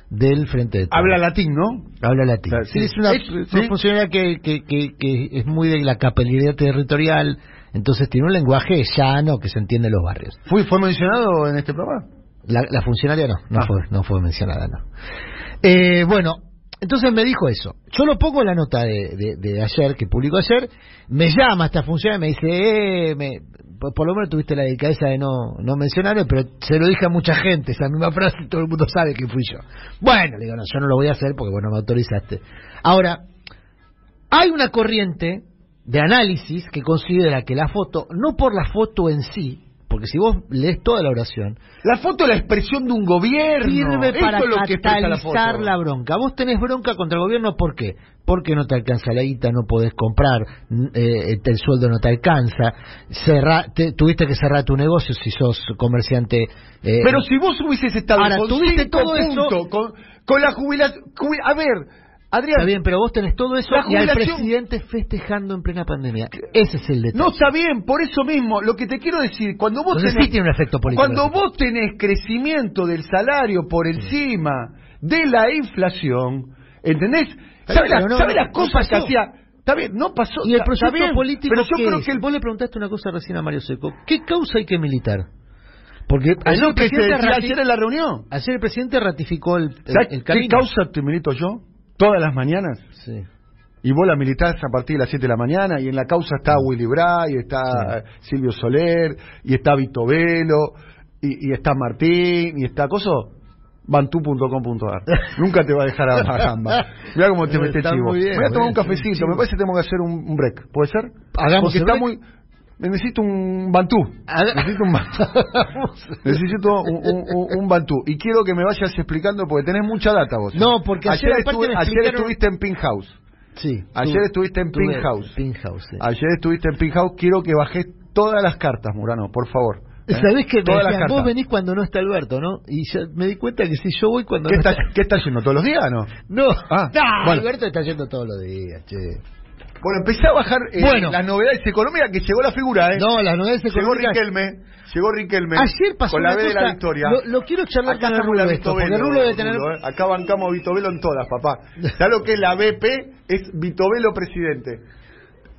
del Frente de Todos. Habla latín, ¿no? Habla latín. Claro, Sí, sí. es una, Es- una sí. funcionaria que, que, que, que es muy de la capilaridad territorial, entonces tiene un lenguaje llano que se entiende en los barrios. ¿Fue, fue mencionado en este programa? La, la funcionaria no, no, Ah. fue, no fue mencionada, no. Eh, bueno, entonces me dijo eso. Yo lo pongo en la nota de, de- de ayer, que publicó ayer. Me llama esta funcionaria y me dice, eh, me- por, por lo menos tuviste la delicadeza de no, no mencionarme, pero se lo dije a mucha gente, esa misma frase, todo el mundo sabe que fui yo. Bueno, le digo, no, yo no lo voy a hacer porque, bueno, me autorizaste. Ahora, hay una corriente de análisis que considera que la foto, no por la foto en sí, porque si vos lees toda la oración, La foto es la expresión de un gobierno. sirve Eso para es lo que la foto. la, bronca. Vos tenés bronca contra el gobierno, ¿por qué? Porque no te alcanza la guita, no podés comprar, n- eh, el sueldo no te alcanza, cerra- te- tuviste que cerrar tu negocio si sos comerciante. eh, Pero si vos hubieses estado Ahora, con tuviste todo eso- puntos, con, con la jubilación... jubi- a ver, Adrián... Está bien, pero vos tenés todo eso y al presidente festejando en plena pandemia. Ese es el detalle. No está bien, por eso mismo, lo que te quiero decir, cuando vos Entonces tenés, sí tiene un efecto político. cuando vos tenés crecimiento del salario por encima de la inflación, ¿entendés? ¿Sabes la- no- sabes no las cosas que pasó. hacía? Está bien, no pasó. Y el proyecto bien, político pero yo ¿qué creo es? que el Vos le preguntaste una cosa recién a Mario Seco. ¿Qué causa hay que militar? Porque ayer el, que presidente decía rati- ayer en la reunión. ayer el presidente ratificó el, el, ¿Sabes el qué causa te milito yo? Todas las mañanas. Sí. Y vos la militás a partir de las 7 de la mañana y en la causa está Willy Bray, y está Silvio Soler, y está Vito Velo, y, y está Martín, y está Coso, bantú.com.ar. Nunca te va a dejar a, gamba. Mira cómo te metes chivo. bien, Voy a tomar un cafecito, me parece que tenemos que hacer un, break. ¿Puede ser? Hagamos Porque está break. muy... Necesito un bantú. Haga- Necesito un bantú. Necesito un, un- un- bantú. Y quiero que me vayas explicando porque tenés mucha data vos. No, porque ayer estuve- ayer estuviste en Pink House. Sí. Ayer tu- estuviste en tuve- Pink House. Pink House, sí. Ayer estuviste en Pink House. Quiero que bajes todas las cartas, Murano, por favor. ¿Eh? ¿Sabés que me decían, vos venís cuando no está Alberto, ¿no? Y ya me di cuenta que si yo voy cuando ¿Qué no está... qué estás yendo todos los días, no? No, Ah, no, bueno. Alberto está yendo todos los días, che. Bueno, empecé a bajar eh, Bueno. las novedades económicas que llegó la figura, ¿eh? No, las novedades llegó económicas... Riquelme, llegó Riquelme. Ayer pasó con la B de la victoria. Lo, lo quiero charlar Acá con el Rulo la esto, porque Vitovelo, el Rulo debe tener... Rulo, ¿eh? Acá bancamos Vitovelo en todas, papá. ¿Sabes lo que es la BP? Es Vitovelo presidente.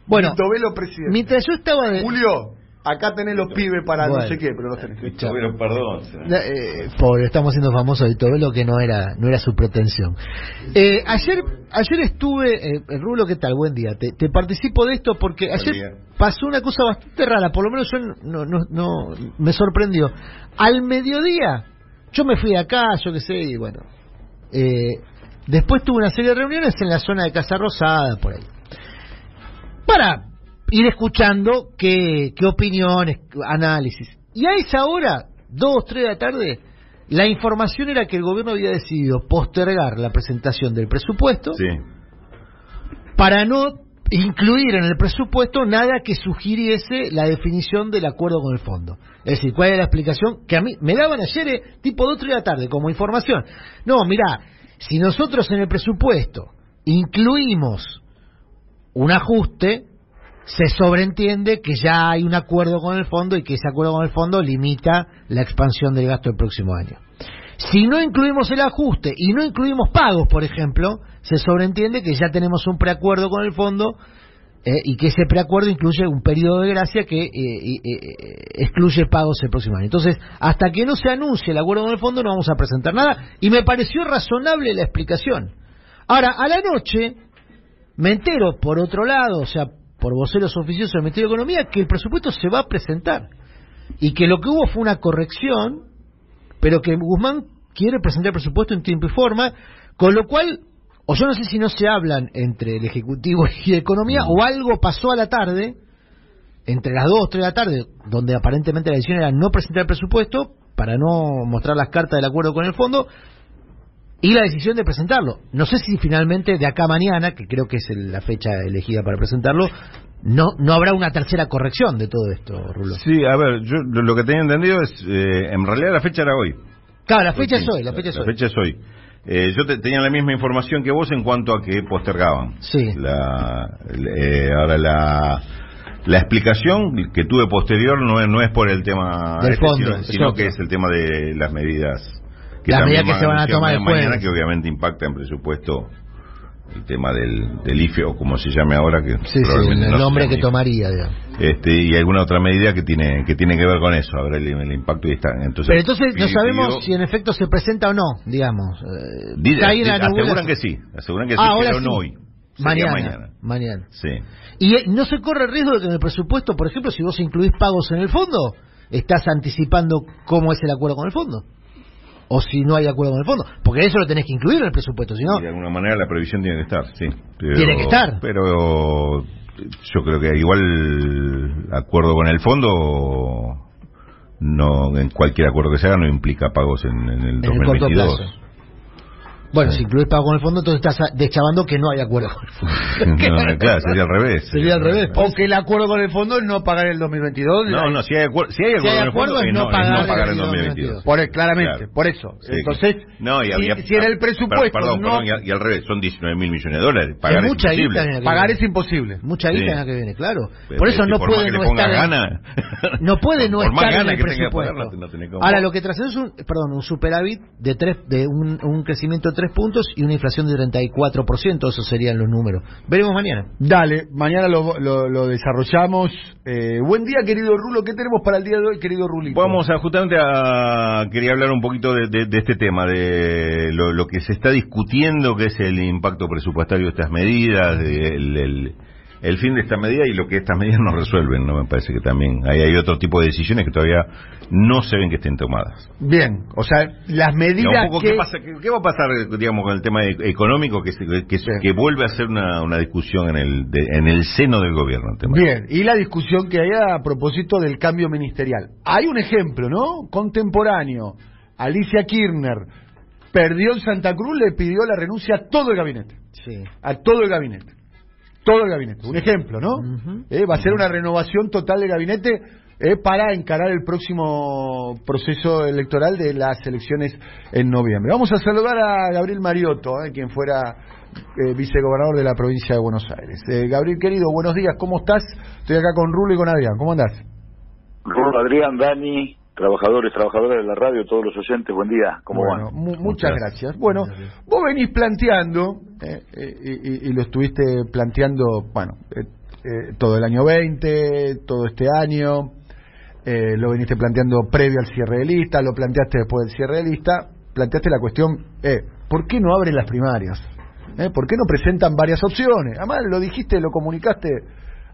Bueno, Vitovelo presidente. mientras yo estaba de... Julio, acá tenés los pibes para Bueno. no sé qué, pero los tenés. Pero perdón. Eh, pobre, estamos haciendo famoso de Tobelo que no era no era su pretensión. Eh, ayer ayer estuve, eh, el Rulo, ¿qué tal? Buen día. Te, te participo de esto porque ayer pasó una cosa bastante rara, por lo menos yo no, no, no me sorprendió. Al mediodía, yo me fui de acá, yo qué sé, y bueno. eh, después tuve una serie de reuniones en la zona de Casa Rosada, por ahí para ir escuchando qué, qué opiniones, análisis. Y a esa hora, dos, tres de la tarde, la información era que el gobierno había decidido postergar la presentación del presupuesto Sí. para no incluir en el presupuesto nada que sugiriese la definición del acuerdo con el fondo. Es decir, ¿cuál es la explicación? Que a mí me daban ayer, eh, tipo 2 3 de la tarde, como información. No, mirá, si nosotros en el presupuesto incluimos un ajuste, se sobreentiende que ya hay un acuerdo con el fondo y que ese acuerdo con el fondo limita la expansión del gasto del próximo año. Si no incluimos el ajuste y no incluimos pagos, por ejemplo, se sobreentiende que ya tenemos un preacuerdo con el fondo eh, y que ese preacuerdo incluye un periodo de gracia que eh, eh, eh, excluye pagos el próximo año. Entonces, hasta que no se anuncie el acuerdo con el fondo no vamos a presentar nada y me pareció razonable la explicación. Ahora, a la noche me entero, por otro lado, o sea, por voceros oficiosos del Ministerio de Economía, que el presupuesto se va a presentar. Y que lo que hubo fue una corrección pero que Guzmán quiere presentar el presupuesto en tiempo y forma, con lo cual, o yo no sé si no se hablan entre el Ejecutivo y Economía, o algo pasó a la tarde, entre las 2 3 de la tarde, donde aparentemente la decisión era no presentar el presupuesto, para no mostrar las cartas del acuerdo con el fondo, y la decisión de presentarlo. No sé si finalmente de acá a mañana, que creo que es el- la fecha elegida para presentarlo, no, no habrá una tercera corrección de todo esto, Rulo. Sí, a ver, yo lo que tenía entendido es, eh, en realidad la fecha era hoy. Claro, la fecha es hoy, la fecha es La hoy. fecha es hoy. Eh, yo te- tenía la misma información que vos en cuanto a que postergaban. Sí. La, eh, ahora la, la explicación que tuve posterior no es, no es por el tema Del este, fondo, sino, es sino que es el tema de las medidas Las también medidas que se van a tomar el mañana que obviamente impacta en presupuesto el tema del, del IFE o como se llame ahora que Sí, sí, el no nombre que IFE. tomaría, digamos. este y alguna otra medida que tiene que tiene que ver con eso a ver el, el impacto y está entonces Pero entonces no sabemos si en efecto se presenta o no, digamos. Eh, Di- está ahí en la aseguran que sí aseguran que sí Ah, ahora pero sí. no hoy Mañana, mañana mañana. sí Y eh, no se corre el riesgo de que en el presupuesto, por ejemplo, si vos incluís pagos en el fondo, estás anticipando cómo es el acuerdo con el fondo. O si no hay acuerdo con el fondo. Porque eso lo tenés que incluir en el presupuesto, si no... De alguna manera la previsión tiene que estar, sí. Pero- Tiene que estar. Pero yo creo que igual acuerdo con el fondo no en cualquier acuerdo que se haga no implica pagos en, en el En el corto 2022. plazo. Bueno, si incluís pago con el fondo, entonces estás deschavando que no hay acuerdo con el fondo. No, claro, sería al revés. Sería al revés. O que el acuerdo con el fondo es no pagar el 2022. No, no, si hay acuerdo, si hay Si hay acuerdo, con el acuerdo, fondo, es eh, no es pagar no pagar el en 2022. 2022. Por el- claramente, Claro. por eso. Sí. Entonces, no, y si, había- si era el presupuesto, Perdón, no, perdón, y, al- y al revés, son 19 mil millones de dólares. Pagar Es es, mucha imposible. la que pagar es imposible. Mucha guita Sí. en la que viene, claro. Pero Por eso no puede no estar gana, no puede no por más estar en el que tenga que presupuesto. Ahora lo que trascendió es un, perdón, un superávit de tres, de un, crecimiento de 3 puntos y una inflación de 34%, esos serían los números. Veremos mañana. Dale, mañana lo, lo, lo desarrollamos. Eh, buen día, querido Rulo. ¿Qué tenemos para el día de hoy, querido Rulito? Vamos a justamente a quería hablar un poquito de, de- de este tema, de lo, lo que se está discutiendo, que es el impacto presupuestario de estas medidas, de- el, fin de esta medida y lo que estas medidas no resuelven, ¿no? Me parece que también hay, hay otro tipo de decisiones que todavía no se ven que estén tomadas. Bien, o sea, las medidas un poco, que... ¿qué, pasa- qué- qué va a pasar, digamos, con el tema e- económico que, que, Sí. que vuelve a ser una, una discusión en el, de- en el seno del gobierno? el tema? Bien, y la discusión que hay a propósito del cambio ministerial. Hay un ejemplo, ¿no? Contemporáneo. Alicia Kirchner perdió en Santa Cruz, le pidió la renuncia a todo el gabinete. Sí. A todo el gabinete. Todo el gabinete. Un ejemplo, ¿no? Eh, va a ser una renovación total del gabinete eh, para encarar el próximo proceso electoral de las elecciones en noviembre. Vamos a saludar a Gabriel Mariotto, eh, quien fuera eh, vicegobernador de la provincia de Buenos Aires. Eh, Gabriel, querido, buenos días, ¿cómo estás? Estoy acá con Rulo y con Adrián, ¿cómo andás? Rulo, Adrián, Dani, trabajadores, trabajadoras de la radio, todos los oyentes, buen día, ¿cómo Bueno, van? mu- muchas Muchas gracias. Bueno, vos venís planteando, eh, eh, y, y- lo estuviste planteando, bueno, eh, eh, todo el año 20, todo este año, eh, lo viniste planteando previo al cierre de lista, lo planteaste después del cierre de lista, planteaste la cuestión, ¿por qué no abren las primarias? ¿Por qué no presentan varias opciones? Además, lo dijiste, lo comunicaste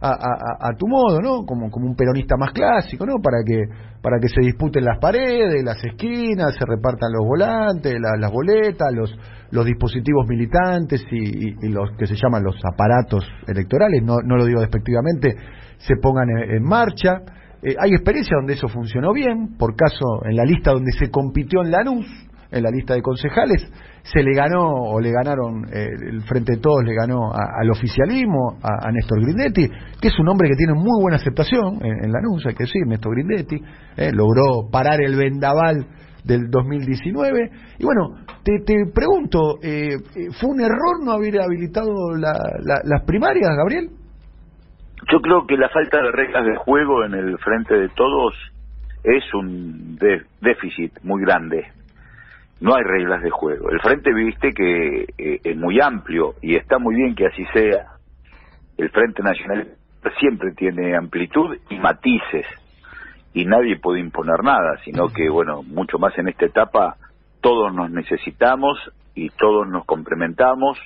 a- a- a tu modo, ¿no? Como, como un peronista más clásico, ¿no? Para que para que se disputen las paredes, las esquinas, se repartan los volantes, la- las boletas, los los dispositivos militantes y los que se llaman los aparatos electorales, no, no lo digo despectivamente, se pongan en, en marcha. Eh, hay experiencia donde eso funcionó bien, por caso en la lista donde se compitió en Lanús, en la lista de concejales, se le ganó o le ganaron, eh, el Frente de Todos le ganó a- al oficialismo, a, a Néstor Grindetti, que es un hombre que tiene muy buena aceptación en, en Lanús, hay que decir, Néstor Grindetti, eh, logró parar el vendaval del 2019. Y bueno, te, te pregunto, eh, eh, ¿fue un error no haber habilitado la- la- las primarias, Gabriel? Yo creo que la falta de reglas de juego en el frente de todos es un déficit muy grande. No hay reglas de juego. El frente, viste que eh, es muy amplio y está muy bien que así sea. El Frente Nacional siempre tiene amplitud y matices y nadie puede imponer nada, sino que, bueno, mucho más en esta etapa, todos nos necesitamos y todos nos complementamos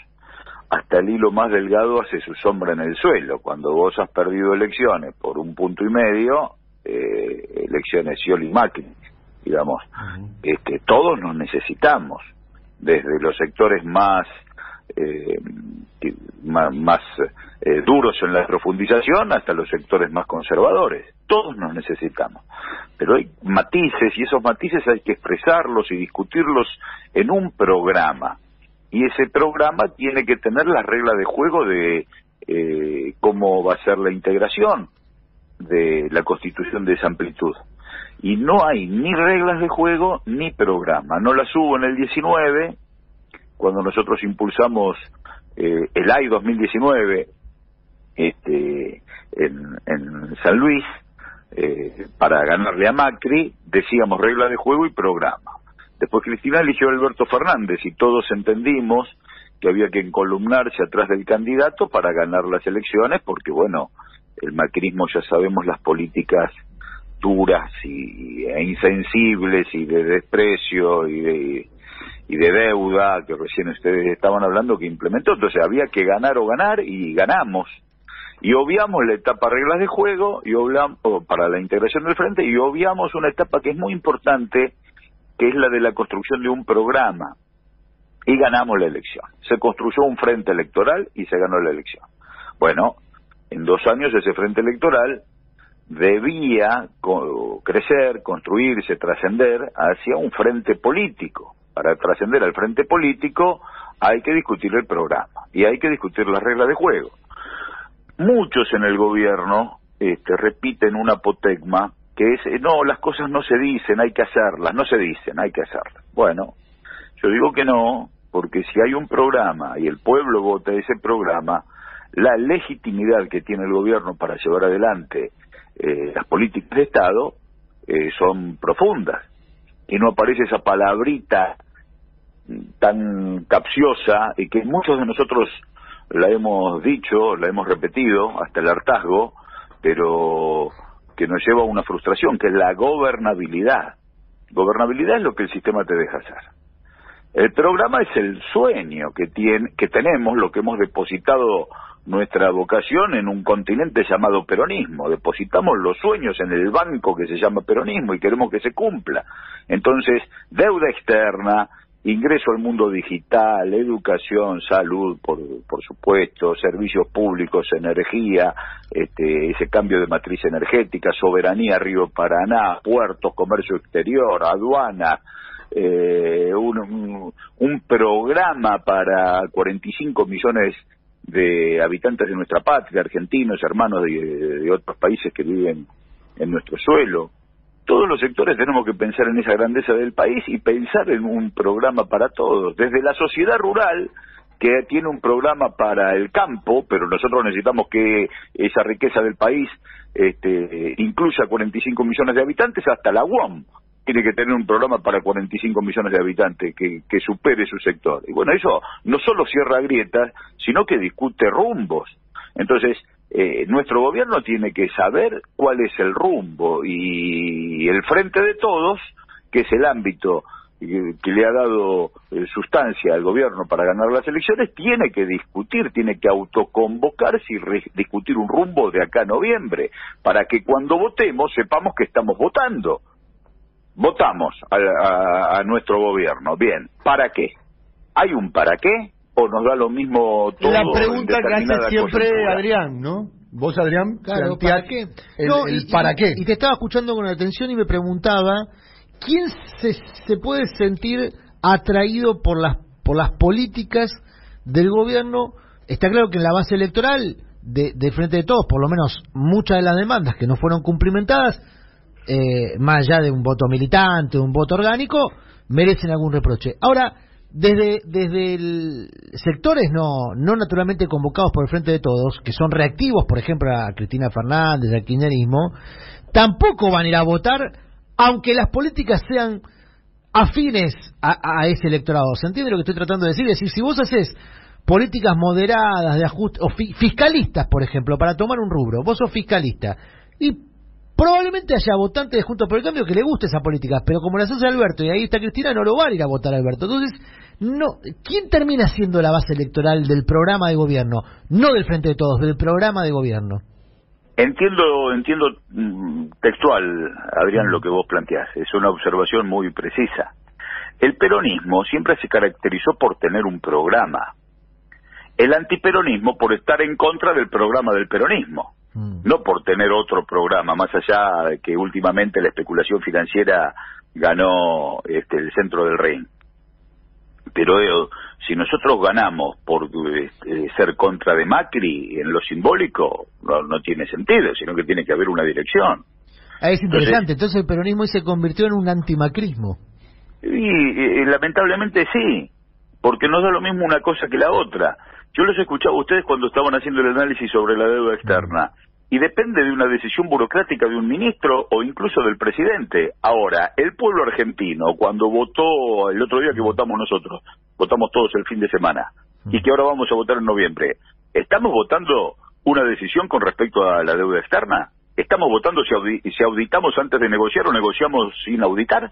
hasta el hilo más delgado hace su sombra en el suelo. Cuando vos has perdido elecciones por un punto y medio, eh, elecciones Scioli Macri, digamos, es que todos nos necesitamos, desde los sectores más eh, ma- más, eh, duros en la profundización hasta los sectores más conservadores. Todos nos necesitamos. Pero hay matices y esos matices hay que expresarlos y discutirlos en un programa y ese programa tiene que tener las reglas de juego de eh, cómo va a ser la integración de la constitución de esa amplitud. Y no hay ni reglas de juego ni programa. No las hubo en el 19, cuando nosotros impulsamos eh, el AI 2019 este, en, San Luis eh, para ganarle a Macri, decíamos reglas de juego y programa. Después Cristina eligió a Alberto Fernández y todos entendimos que había que encolumnarse atrás del candidato para ganar las elecciones, porque bueno, el macrismo ya sabemos las políticas duras y, e insensibles y de desprecio y de y de deuda que recién ustedes estaban hablando que implementó, entonces había que ganar o ganar y ganamos y obviamos la etapa reglas de juego y obviamos para la integración del frente y obviamos una etapa que es muy importante que es la de la construcción de un programa y ganamos la elección. Se construyó un frente electoral y se ganó la elección. Bueno, en dos años ese frente electoral debía co- crecer, construirse, trascender hacia un frente político. Para trascender al frente político hay que discutir el programa y hay que discutir las reglas de juego. Muchos en el gobierno este, repiten un apotegma que es, eh, no, las cosas no se dicen, hay que hacerlas, no se dicen, hay que hacerlas. Bueno, yo digo que no, porque si hay un programa y el pueblo vota ese programa, la legitimidad que tiene el gobierno para llevar adelante eh, las políticas de Estado eh, son profundas. Y no aparece esa palabrita tan capciosa y que muchos de nosotros la hemos dicho, la hemos repetido hasta el hartazgo, pero que nos lleva a una frustración, que es la gobernabilidad. Gobernabilidad es lo que el sistema te deja hacer. El programa es el sueño que, tiene, que tenemos, lo que hemos depositado nuestra vocación en un continente llamado peronismo. Depositamos los sueños en el banco que se llama peronismo y queremos que se cumpla. Entonces, deuda externa, ingreso al mundo digital, educación, salud, por, por supuesto, servicios públicos, energía, este, ese cambio de matriz energética, soberanía Río Paraná, puertos, comercio exterior, aduana, eh, un, programa para 45 millones habitantes de nuestra patria, argentinos, hermanos de, de otros países que viven en nuestro suelo. Todos los sectores tenemos que pensar en esa grandeza del país y pensar en un programa para todos, desde la sociedad rural que tiene un programa para el campo, pero nosotros necesitamos que esa riqueza del país este, incluya 45 millones de habitantes, hasta la UOM tiene que tener un programa para 45 millones de habitantes que, supere su sector. Y bueno, eso no solo cierra grietas, sino que discute rumbos. Entonces, eh, nuestro gobierno tiene que saber cuál es el rumbo y el frente de todos, que es el ámbito que, que le ha dado eh, sustancia al gobierno para ganar las elecciones, tiene que discutir, tiene que autoconvocarse y re- discutir un rumbo de acá a noviembre, para que cuando votemos sepamos que estamos votando. Votamos a, a- a nuestro gobierno. Bien, ¿para qué? ¿Hay un para qué? ¿O nos da lo mismo todo? la pregunta que hace siempre coyuntura? Adrián, ¿no? Vos, Adrián, Claro, ¿para qué? El, No, el y- para qué. Y te estaba escuchando con atención y me preguntaba, ¿quién se, se puede sentir atraído por las, por las políticas del gobierno? Está claro que en la base electoral de, de Frente de Todos, por lo menos muchas de las demandas que no fueron cumplimentadas, eh, más allá de un voto militante, un voto orgánico, merecen algún reproche. Ahora, desde, desde sectores no, no naturalmente convocados por el Frente de Todos, que son reactivos, por ejemplo, a Cristina Fernández, al kirchnerismo, tampoco van a ir a votar, aunque las políticas sean afines a, ese electorado. ¿Se entiende lo que estoy tratando de decir? Es decir, si vos haces políticas moderadas de ajuste, o fi- fiscalistas, por ejemplo, para tomar un rubro, vos sos fiscalista, y probablemente haya votantes de Juntos por el Cambio que le guste esa política, pero como las hace Alberto y ahí está Cristina, no lo van a ir a votar a Alberto. Entonces, no, ¿quién termina siendo la base electoral del programa de gobierno? No del Frente de Todos, del programa de gobierno. Entiendo, entiendo mm, textual, Adrián, lo que vos planteás. Es una observación muy precisa. El peronismo siempre se caracterizó por tener un programa. El antiperonismo por estar en contra del programa del peronismo. Mm. No por tener otro programa, más allá de que últimamente la especulación financiera ganó este, el centro del ring. Pero eh, si nosotros ganamos por este, ser contra de Macri en lo simbólico, no, no tiene sentido, sino que tiene que haber una dirección. Ah, es interesante, entonces el peronismo se convirtió en un antimacrismo. Y, lamentablemente sí, porque no da lo mismo una cosa que la otra. Yo los escuchaba a ustedes cuando estaban haciendo el análisis sobre la deuda externa. Y depende de una decisión burocrática de un ministro o incluso del presidente. Ahora, el pueblo argentino, cuando votó el otro día que votamos nosotros, votamos todos el fin de semana, y que ahora vamos a votar en noviembre, ¿estamos votando una decisión con respecto a la deuda externa? ¿Estamos votando si, audi- si auditamos antes de negociar o negociamos sin auditar?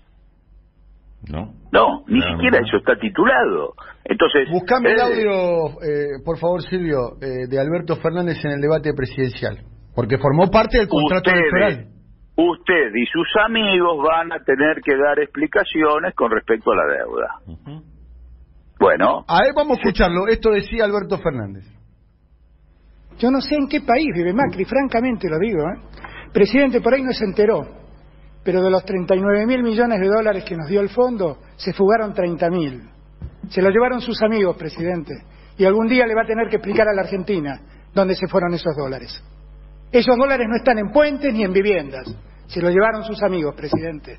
¿No? No, ni No, siquiera no. eso está titulado. Entonces, Buscame el eh, audio, eh, por favor, Silvio, eh, de Alberto Fernández en el debate presidencial. Porque formó parte del contrato electoral. Ustedes, usted y sus amigos van a tener que dar explicaciones con respecto a la deuda. Bueno, A ver, vamos a escucharlo. Esto decía Alberto Fernández. Yo no sé en qué país vive Macri, francamente lo digo, ¿eh? Presidente, por ahí no se enteró, pero de los 39 mil millones de dólares que nos dio el fondo, se fugaron 30 mil. Se lo llevaron sus amigos, presidente, y algún día le va a tener que explicar a la Argentina dónde se fueron esos dólares. Esos dólares no están en puentes ni en viviendas. Se lo llevaron sus amigos, presidente.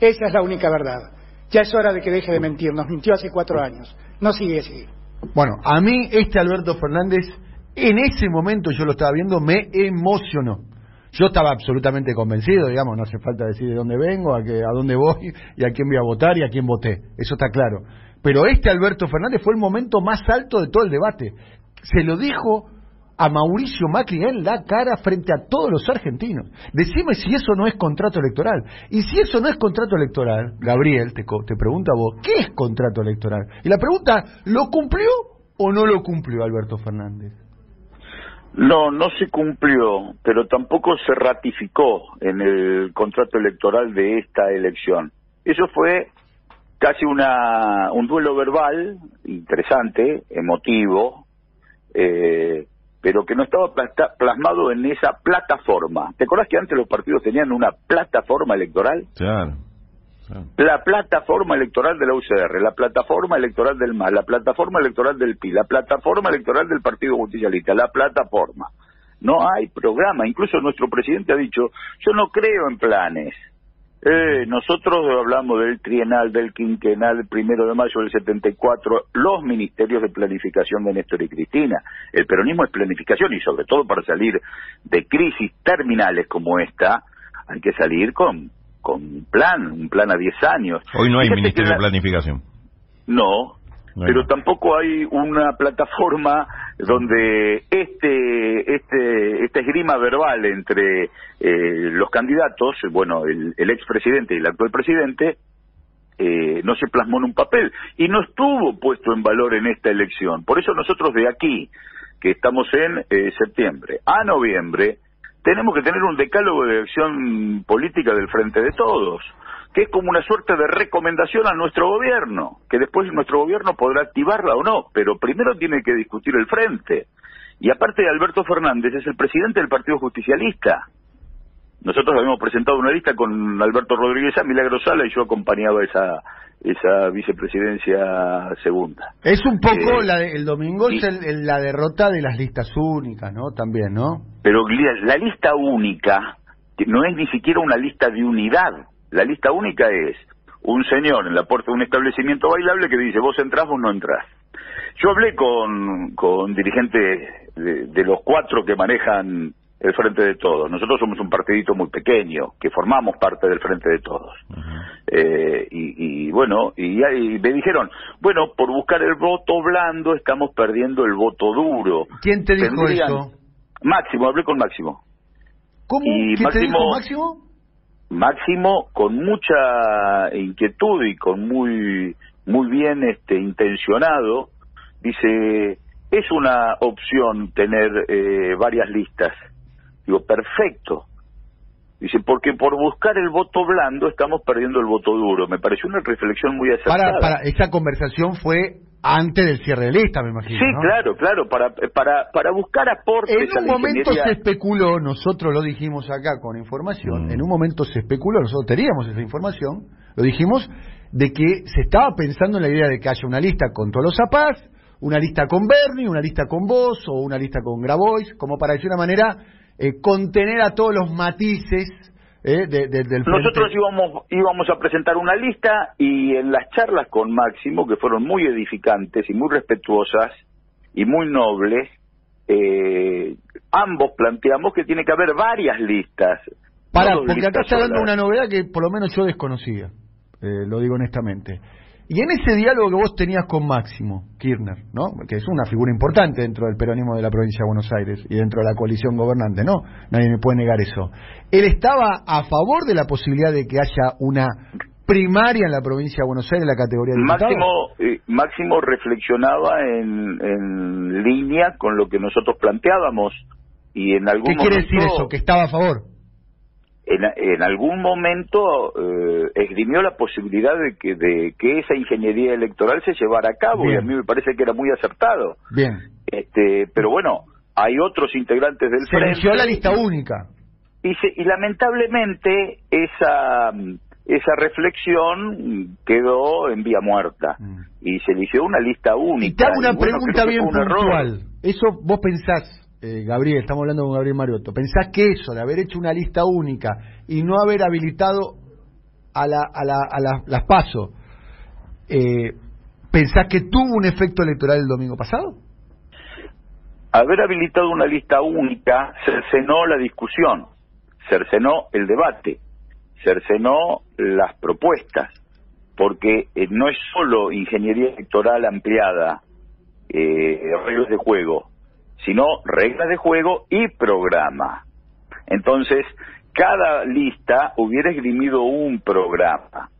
Esa es la única verdad. Ya es hora de que deje de mentir. Nos mintió hace cuatro años. No sigue así. Bueno, a mí este Alberto Fernández, en ese momento yo lo estaba viendo, me emocionó. Yo estaba absolutamente convencido, digamos, no hace falta decir de dónde vengo, a, qué, a dónde voy y a quién voy a votar y a quién voté. Eso está claro. Pero este Alberto Fernández fue el momento más alto de todo el debate. Se lo dijo a Mauricio Macri en la cara frente a todos los argentinos. Decime si eso no es contrato electoral. Y si eso no es contrato electoral, Gabriel, te, te pregunta a vos, ¿qué es contrato electoral? Y la pregunta, ¿lo cumplió o no lo cumplió Alberto Fernández? No, no se cumplió, pero tampoco se ratificó en el contrato electoral de esta elección. Eso fue casi una, un duelo verbal interesante, emotivo, eh, pero que no estaba plasmado en esa plataforma. ¿Te acordás que antes los partidos tenían una plataforma electoral? Claro. claro. La plataforma electoral de la UCR, la plataforma electoral del MAS, la plataforma electoral del PI, la plataforma electoral del Partido Justicialista, la plataforma. No hay programa. Incluso nuestro presidente ha dicho, yo no creo en planes. Eh, nosotros hablamos del trienal, del quinquenal, el primero de mayo del 74, los ministerios de planificación de Néstor y Cristina. El peronismo es planificación y sobre todo para salir de crisis terminales como esta, hay que salir con, con un plan, un plan a 10 años. Hoy no hay Fíjate Ministerio de la- Planificación. no, Pero tampoco hay una plataforma donde este este esta esgrima verbal entre eh, los candidatos, bueno, el, el expresidente y el actual presidente, eh, no se plasmó en un papel y no estuvo puesto en valor en esta elección. Por eso nosotros de aquí, que estamos en eh, septiembre a noviembre, tenemos que tener un decálogo de acción política del Frente de Todos, que es como una suerte de recomendación a nuestro gobierno, que después nuestro gobierno podrá activarla o no, pero primero tiene que discutir el Frente. Y aparte Alberto Fernández es el presidente del Partido Justicialista. Nosotros habíamos presentado una lista con Alberto Rodríguez a Milagro Sala y yo acompañaba esa esa vicepresidencia segunda. Es un poco, Eh, la de- el domingo y- es el- la derrota de las listas únicas, ¿no? También, ¿no? Pero la, la lista única no es ni siquiera una lista de unidad. La lista única es un señor en la puerta de un establecimiento bailable que dice vos entrás o no entrás. Yo hablé con, con dirigentes de, de los cuatro que manejan el Frente de Todos. Nosotros somos un partidito muy pequeño, que formamos parte del Frente de Todos. Eh, y, y bueno, y, me dijeron, bueno, por buscar el voto blando estamos perdiendo el voto duro. ¿Quién te dijo Tendrían- eso? Máximo, hablé con Máximo. ¿Cómo? Y ¿Qué te dijo Máximo- Máximo? Con mucha inquietud y con muy muy bien este intencionado dice es una opción tener eh, varias listas digo perfecto dice porque por buscar el voto blando estamos perdiendo el voto duro me pareció una reflexión muy acertada. Para, para, esa conversación fue antes del cierre de lista, me imagino. sí ¿no? claro claro para para para buscar aportes En a un la momento ingeniería. se especuló, nosotros lo dijimos acá con información, Mm. en un momento se especuló, nosotros teníamos esa información, lo dijimos, de que se estaba pensando en la idea de que haya una lista con Tolosa Paz, una lista con Bernie, una lista con vos o una lista con Grabois, como para de una manera eh, contener a todos los matices eh, de- de- del. Nosotros íbamos, íbamos a presentar una lista y en las charlas con Máximo, que fueron muy edificantes y muy respetuosas y muy nobles, eh, ambos planteamos que tiene que haber varias listas. Para, no porque acá está dando una novedad que por lo menos yo desconocía, eh, lo digo honestamente. Y en ese diálogo que vos tenías con Máximo Kirchner, ¿no? que es una figura importante dentro del peronismo de la provincia de Buenos Aires y dentro de la coalición gobernante, ¿no? Nadie me puede negar eso. ¿Él estaba a favor de la posibilidad de que haya una primaria en la provincia de Buenos Aires en la categoría de? Máximo, eh, Máximo reflexionaba en, en línea con lo que nosotros planteábamos y en algún ¿Qué quiere momento, decir eso? ¿Que estaba a favor? En, en algún momento eh, esgrimió la posibilidad de que, de que esa ingeniería electoral se llevara a cabo y a mí me parece que era muy acertado. Bien. Este, pero bueno, hay otros integrantes del Se eligió frente. la lista única. y, se- y lamentablemente esa esa reflexión quedó en vía muerta y se eligió una lista única. Y te hago una y bueno, pregunta bien error. puntual. Eso vos pensás, eh, Gabriel, estamos hablando con Gabriel Mariotto, pensás que eso de haber hecho una lista única y no haber habilitado a, la, a, la, a la- las PASO, eh, ¿pensás que tuvo un efecto electoral el domingo pasado? Haber habilitado una lista única cercenó la discusión, cercenó el debate, cercenó las propuestas, porque eh, no es solo ingeniería electoral ampliada, eh, de juego, sino reglas de juego y programa. Entonces, cada lista hubiera esgrimido un programa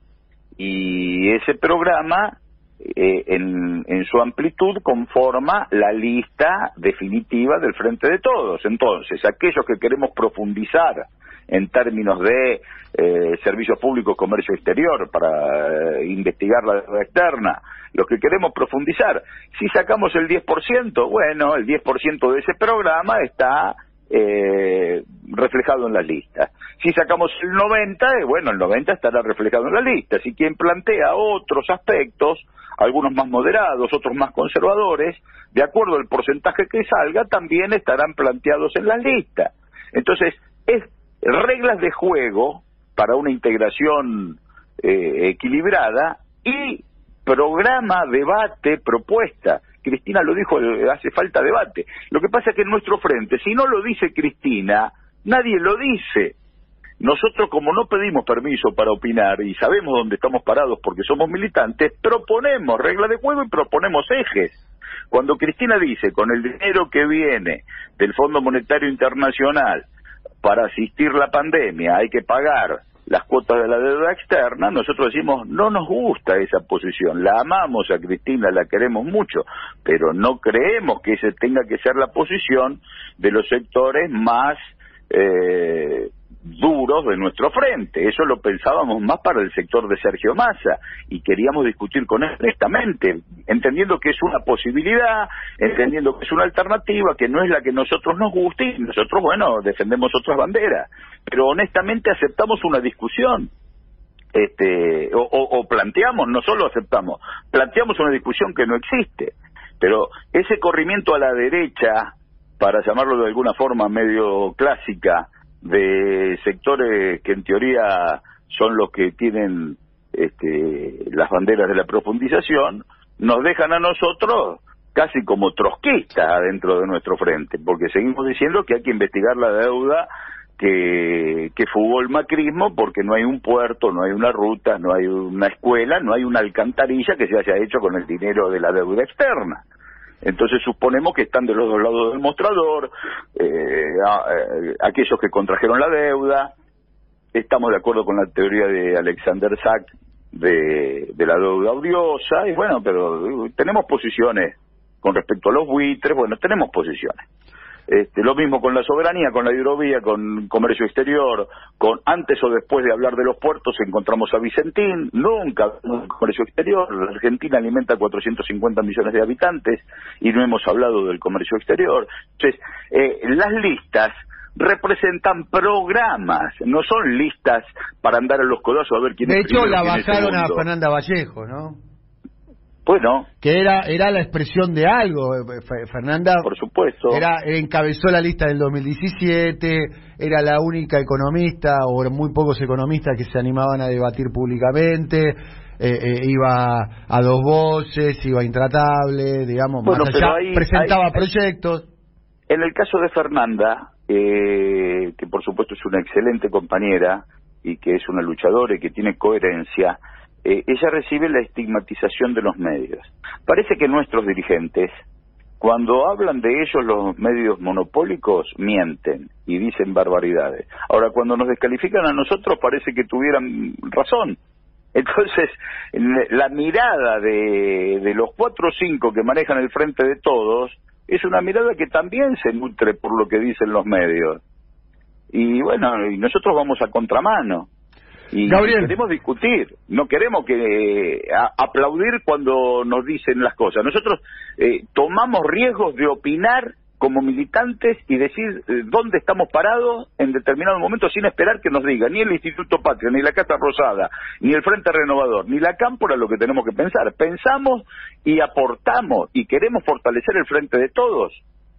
y ese programa eh, en, en su amplitud conforma la lista definitiva del Frente de Todos. Entonces, aquellos que queremos profundizar en términos de eh, servicios públicos, comercio exterior, para eh, investigar la deuda externa, los que queremos profundizar, si sacamos el 10%, bueno, el 10% de ese programa está eh, reflejado en la lista. Si sacamos el 90, eh, bueno, el 90 estará reflejado en la lista. Si quien plantea otros aspectos, algunos más moderados, otros más conservadores, de acuerdo al porcentaje que salga, también estarán planteados en la lista. Entonces, es reglas de juego para una integración eh, equilibrada y programa, debate, propuesta. Cristina lo dijo, eh, hace falta debate. Lo que pasa es que en nuestro frente, si no lo dice Cristina, nadie lo dice. Nosotros, como no pedimos permiso para opinar y sabemos dónde estamos parados porque somos militantes, proponemos reglas de juego y proponemos ejes. Cuando Cristina dice, con el dinero que viene del Fondo Monetario Internacional para asistir la pandemia hay que pagar las cuotas de la deuda externa, nosotros decimos, no nos gusta esa posición, la amamos a Cristina, la queremos mucho, pero no creemos que ese tenga que ser la posición de los sectores más eh, duros de nuestro frente. Eso lo pensábamos más para el sector de Sergio Massa y queríamos discutir con él honestamente, entendiendo que es una posibilidad, entendiendo que es una alternativa, que no es la que nosotros nos guste y nosotros, bueno, defendemos otras banderas. Pero honestamente aceptamos una discusión. Este, o, o- o planteamos, no solo aceptamos, planteamos una discusión que no existe. Pero ese corrimiento a la derecha, para llamarlo de alguna forma medio clásica, de sectores que en teoría son los que tienen este, las banderas de la profundización, nos dejan a nosotros casi como trotskistas adentro de nuestro frente, porque seguimos diciendo que hay que investigar la deuda que, que fugó el macrismo porque no hay un puerto, no hay una ruta, no hay una escuela, no hay una alcantarilla que se haya hecho con el dinero de la deuda externa. Entonces suponemos que están de los dos lados del mostrador, eh, eh, aquellos que contrajeron la deuda, estamos de acuerdo con la teoría de Alexander Sack de, de la deuda odiosa, y bueno, pero eh, tenemos posiciones con respecto a los buitres, bueno, tenemos posiciones. Este, lo mismo con la soberanía, con la hidrovía, con comercio exterior, con antes o después de hablar de los puertos encontramos a Vicentín, nunca de comercio exterior, la Argentina alimenta 450 millones de habitantes y no hemos hablado del comercio exterior. Entonces, eh, las listas representan programas, no son listas para andar a los codazos a ver quién De es hecho, primero, la bajaron a. Fernanda Vallejo, ¿no? Bueno, Que era, era la expresión de algo. eh, Fe- Fernanda por supuesto. era encabezó la lista del 2017, era la única economista, o muy pocos economistas que se animaban a debatir públicamente, eh, eh, iba a dos voces, iba intratable, digamos, Bueno, más allá, ahí- presentaba ahí- proyectos. En el caso de Fernanda, eh, que por supuesto es una excelente compañera y que es una luchadora y que tiene coherencia, eh, ella recibe la estigmatización de los medios. Parece que nuestros dirigentes, cuando hablan de ellos los medios monopólicos, mienten y dicen barbaridades. Ahora, cuando nos descalifican a nosotros, parece que tuvieran razón. Entonces, la mirada de, de los cuatro o cinco que manejan el frente de todos es una mirada que también se nutre por lo que dicen los medios. Y bueno, y nosotros vamos a contramano. Y Gabriel. queremos discutir, no queremos que a- aplaudir cuando nos dicen las cosas. Nosotros eh, tomamos riesgos de opinar como militantes y decir eh, dónde estamos parados en determinado momento sin esperar que nos diga ni el Instituto Patria, ni la Casa Rosada, ni el Frente Renovador, ni la Cámpora lo que tenemos que pensar. Pensamos y aportamos y queremos fortalecer el Frente de Todos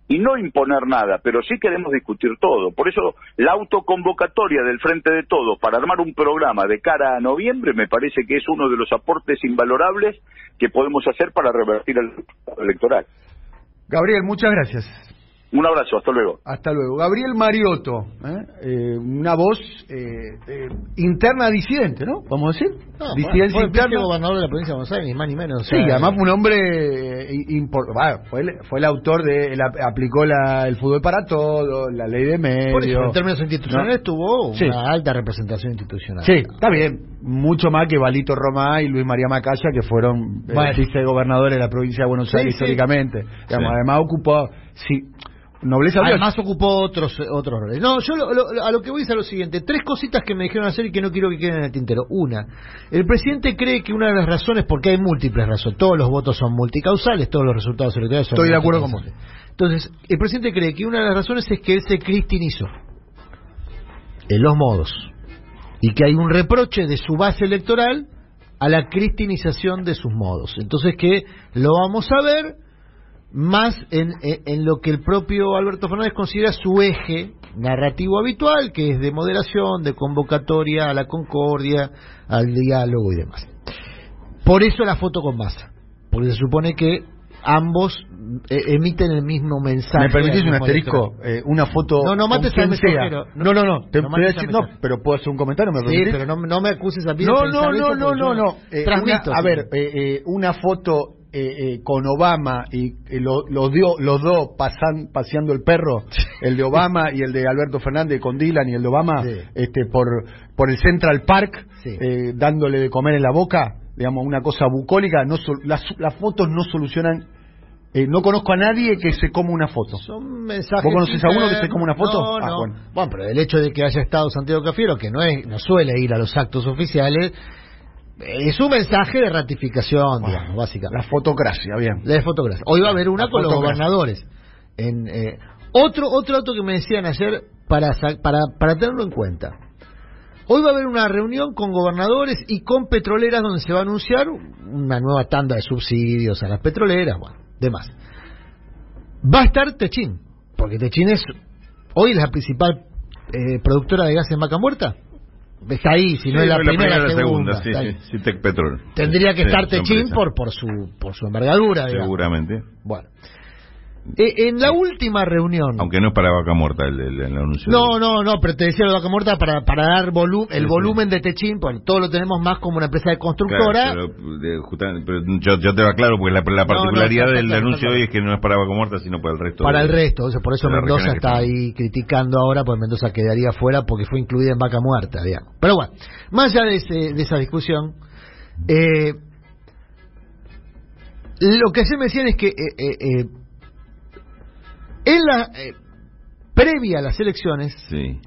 y no imponer nada, pero sí queremos discutir todo. Por eso la autoconvocatoria del Frente de Todos para armar un programa de cara a noviembre me parece que es uno de los aportes invalorables que podemos hacer para revertir el electoral. Gabriel, muchas gracias. Un abrazo, hasta luego. Hasta luego. Gabriel Mariotto, ¿eh? Eh, una voz eh, eh, interna disidente, ¿no? Vamos a decir. No, Disidencia fue, fue interna. gobernador de la provincia de Buenos Aires, ni más ni menos. o Sí, sea, además fue un hombre eh, impor- bueno, fue, el, fue el autor de, aplicó la, el fútbol para todos, la ley de medios. Por eso, en términos institucionales, ¿no? tuvo Sí. una alta representación institucional. Sí, está bien. Mucho más que Valito Romá y Luis María Macaya, que fueron eh, Bueno. vicegobernadores de la provincia de Buenos Aires sí. históricamente. Digamos, Sí. Además ocupó, sí, nobleza Además ocupó otros otros roles. No, yo lo- lo- a lo que voy es a lo siguiente. Tres cositas que me dijeron hacer y que no quiero que queden en el tintero. Una, el presidente cree que una de las razones, porque hay múltiples razones, todos los votos son multicausales, todos los resultados electorales son Estoy de acuerdo con vos. Entonces, el presidente cree que una de las razones es que él se cristinizó en los modos y que hay un reproche de su base electoral a la cristinización de sus modos. Entonces que lo vamos a ver más en, en- lo que el propio Alberto Fernández considera su eje narrativo habitual, que es de moderación, de convocatoria a la concordia, al diálogo y demás. Por eso la foto con masa, porque se supone que ambos eh, emiten el mismo mensaje. ¿Me permitís un asterisco? Eh, una foto. No, no mates al mensajero. No, no, no. Te, No voy a decir, no, pero puedo hacer un comentario, ¿me Sí, pero no, no me acuses a mí de No, no, no, no, no, no. Eh, una- a ver, eh, eh, una foto eh, eh, con Obama y eh, lo- los, dio- los dos pasan, paseando el perro, el de Obama y el de Alberto Fernández con Dylan y el de Obama, Sí. este, por, por el Central Park, Sí. eh, dándole de comer en la boca, digamos, una cosa bucólica. No, las, las fotos no solucionan. eh, no conozco a nadie que se coma una foto. Son mensajes. ¿Vos conocés a uno que se come una foto? No, Ah, no. bueno. Bueno. pero el hecho de que haya estado Santiago Cafiero, que no es, no suele ir a los actos oficiales, es un mensaje de ratificación, Bueno, digamos, básicamente. La fotocracia, bien. La de fotografía. Hoy va a haber una La con los gobernadores. En, eh, otro, otro dato que me decían ayer para, para, para tenerlo en cuenta. Hoy va a haber una reunión con gobernadores y con petroleras donde se va a anunciar una nueva tanda de subsidios a las petroleras, bueno, demás. Va a estar Techín, porque Techín es hoy la principal eh, productora de gas en Vaca Muerta. Está ahí, si no es la, primera, la segunda. sí, está sí, Petrol. Tendría que estar Techín por, por, su, por su envergadura, digamos. Seguramente. Bueno. Eh, en la última reunión. Aunque no es para vaca muerta el, el- el anuncio. No, no, no, pero te decía lo de Vaca Muerta para, para dar volu el Sí, sí. volumen de Techín, porque todo lo tenemos más como una empresa de constructora. Claro, pero, de- justamente- pero yo, yo te lo aclaro, porque la, la no, particularidad está del claro, anuncio está hoy claro. es que no es para vaca muerta, sino para el resto. para de- el resto, o sea, por eso Mendoza está ahí criticando ahora, porque Mendoza quedaría fuera porque fue incluida en Vaca Muerta, digamos. Pero bueno, más allá de, ese- de esa discusión, eh, lo que se me decían es que eh, eh, eh, en la eh, previa a las elecciones, Sí.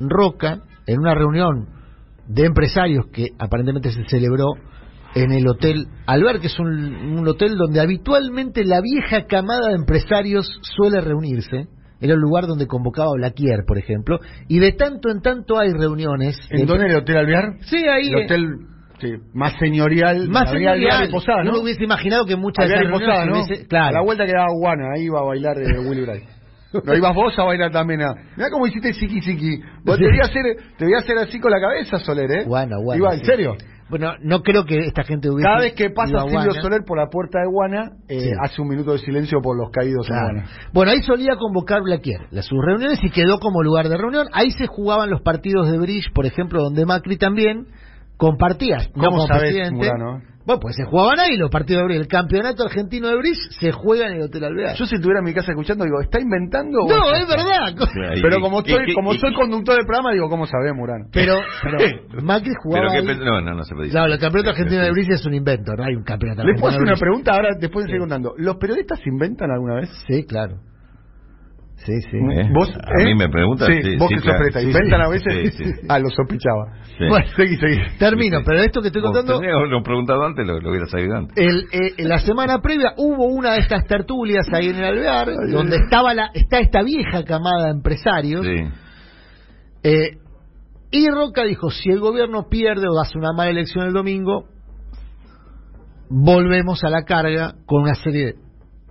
Roca, en una reunión de empresarios que aparentemente se celebró en el Hotel Alber, que es un, un hotel donde habitualmente la vieja camada de empresarios suele reunirse. Era el lugar donde convocaba Blaquier, por ejemplo, y de tanto en tanto hay reuniones. ¿En de- dónde? ¿En el Hotel Alvear? Sí, ahí. El eh, hotel sí, más señorial. más señorial. Posada, ¿no? Uno hubiese imaginado que muchas. A la vuelta quedaba Guana, ahí iba a bailar de Willy Bray. No ibas vos a bailar también. A... Mirá cómo hiciste siki siki. Vos te voy a hacer, te voy a hacer así con la cabeza, Soler, ¿eh? Guana, Guana, Iba, ¿en sí. serio? Bueno, no creo que esta gente hubiese. Cada vez que pasa Silvio. Soler por la puerta de Guana, eh, Sí. hace un minuto de silencio por los caídos Claro. en Guana. Bueno, ahí solía convocar Blaquier las sus reuniones y quedó como lugar de reunión. Ahí se jugaban los partidos de Bridge, por ejemplo, donde Macri también compartía. no ¿Cómo como sabés, presidente. Murano? Bueno, pues se jugaban ahí los partidos de Bridge. El campeonato argentino de Bridge se juega en el Hotel Alvear. Yo si estuviera en mi casa escuchando, digo, ¿está inventando? o No, es es verdad. Pero como y- soy, y- como soy conductor del programa, digo, ¿cómo sabés, Murano? Pero, pero Macri jugaba Pero ahí. pe- no, no, no se puede decir. Claro, el campeonato argentino de Bridge es un invento, no hay un campeonato ¿Les puedo hacer una pregunta ahora, después de Sí. seguir contando? ¿Los periodistas inventan alguna vez? Sí, claro. Sí, sí. ¿Eh? ¿Vos, a eh? mí me preguntan. Sí, Sí, vos sí, que claro. sos presta. Sí, Inventan sí. a veces. Sí, sí. Ah, lo sospechaba. Sí. Bueno, Seguí, seguí. termino, pero esto que estoy contando, lo preguntado antes, lo, lo hubiera sabido antes. el, eh, la semana previa hubo una de estas tertulias ahí en el Alvear, donde estaba la, está esta vieja camada de empresarios, Sí. eh, y Roca dijo, si el gobierno pierde o hace una mala elección el domingo, volvemos a la carga con una serie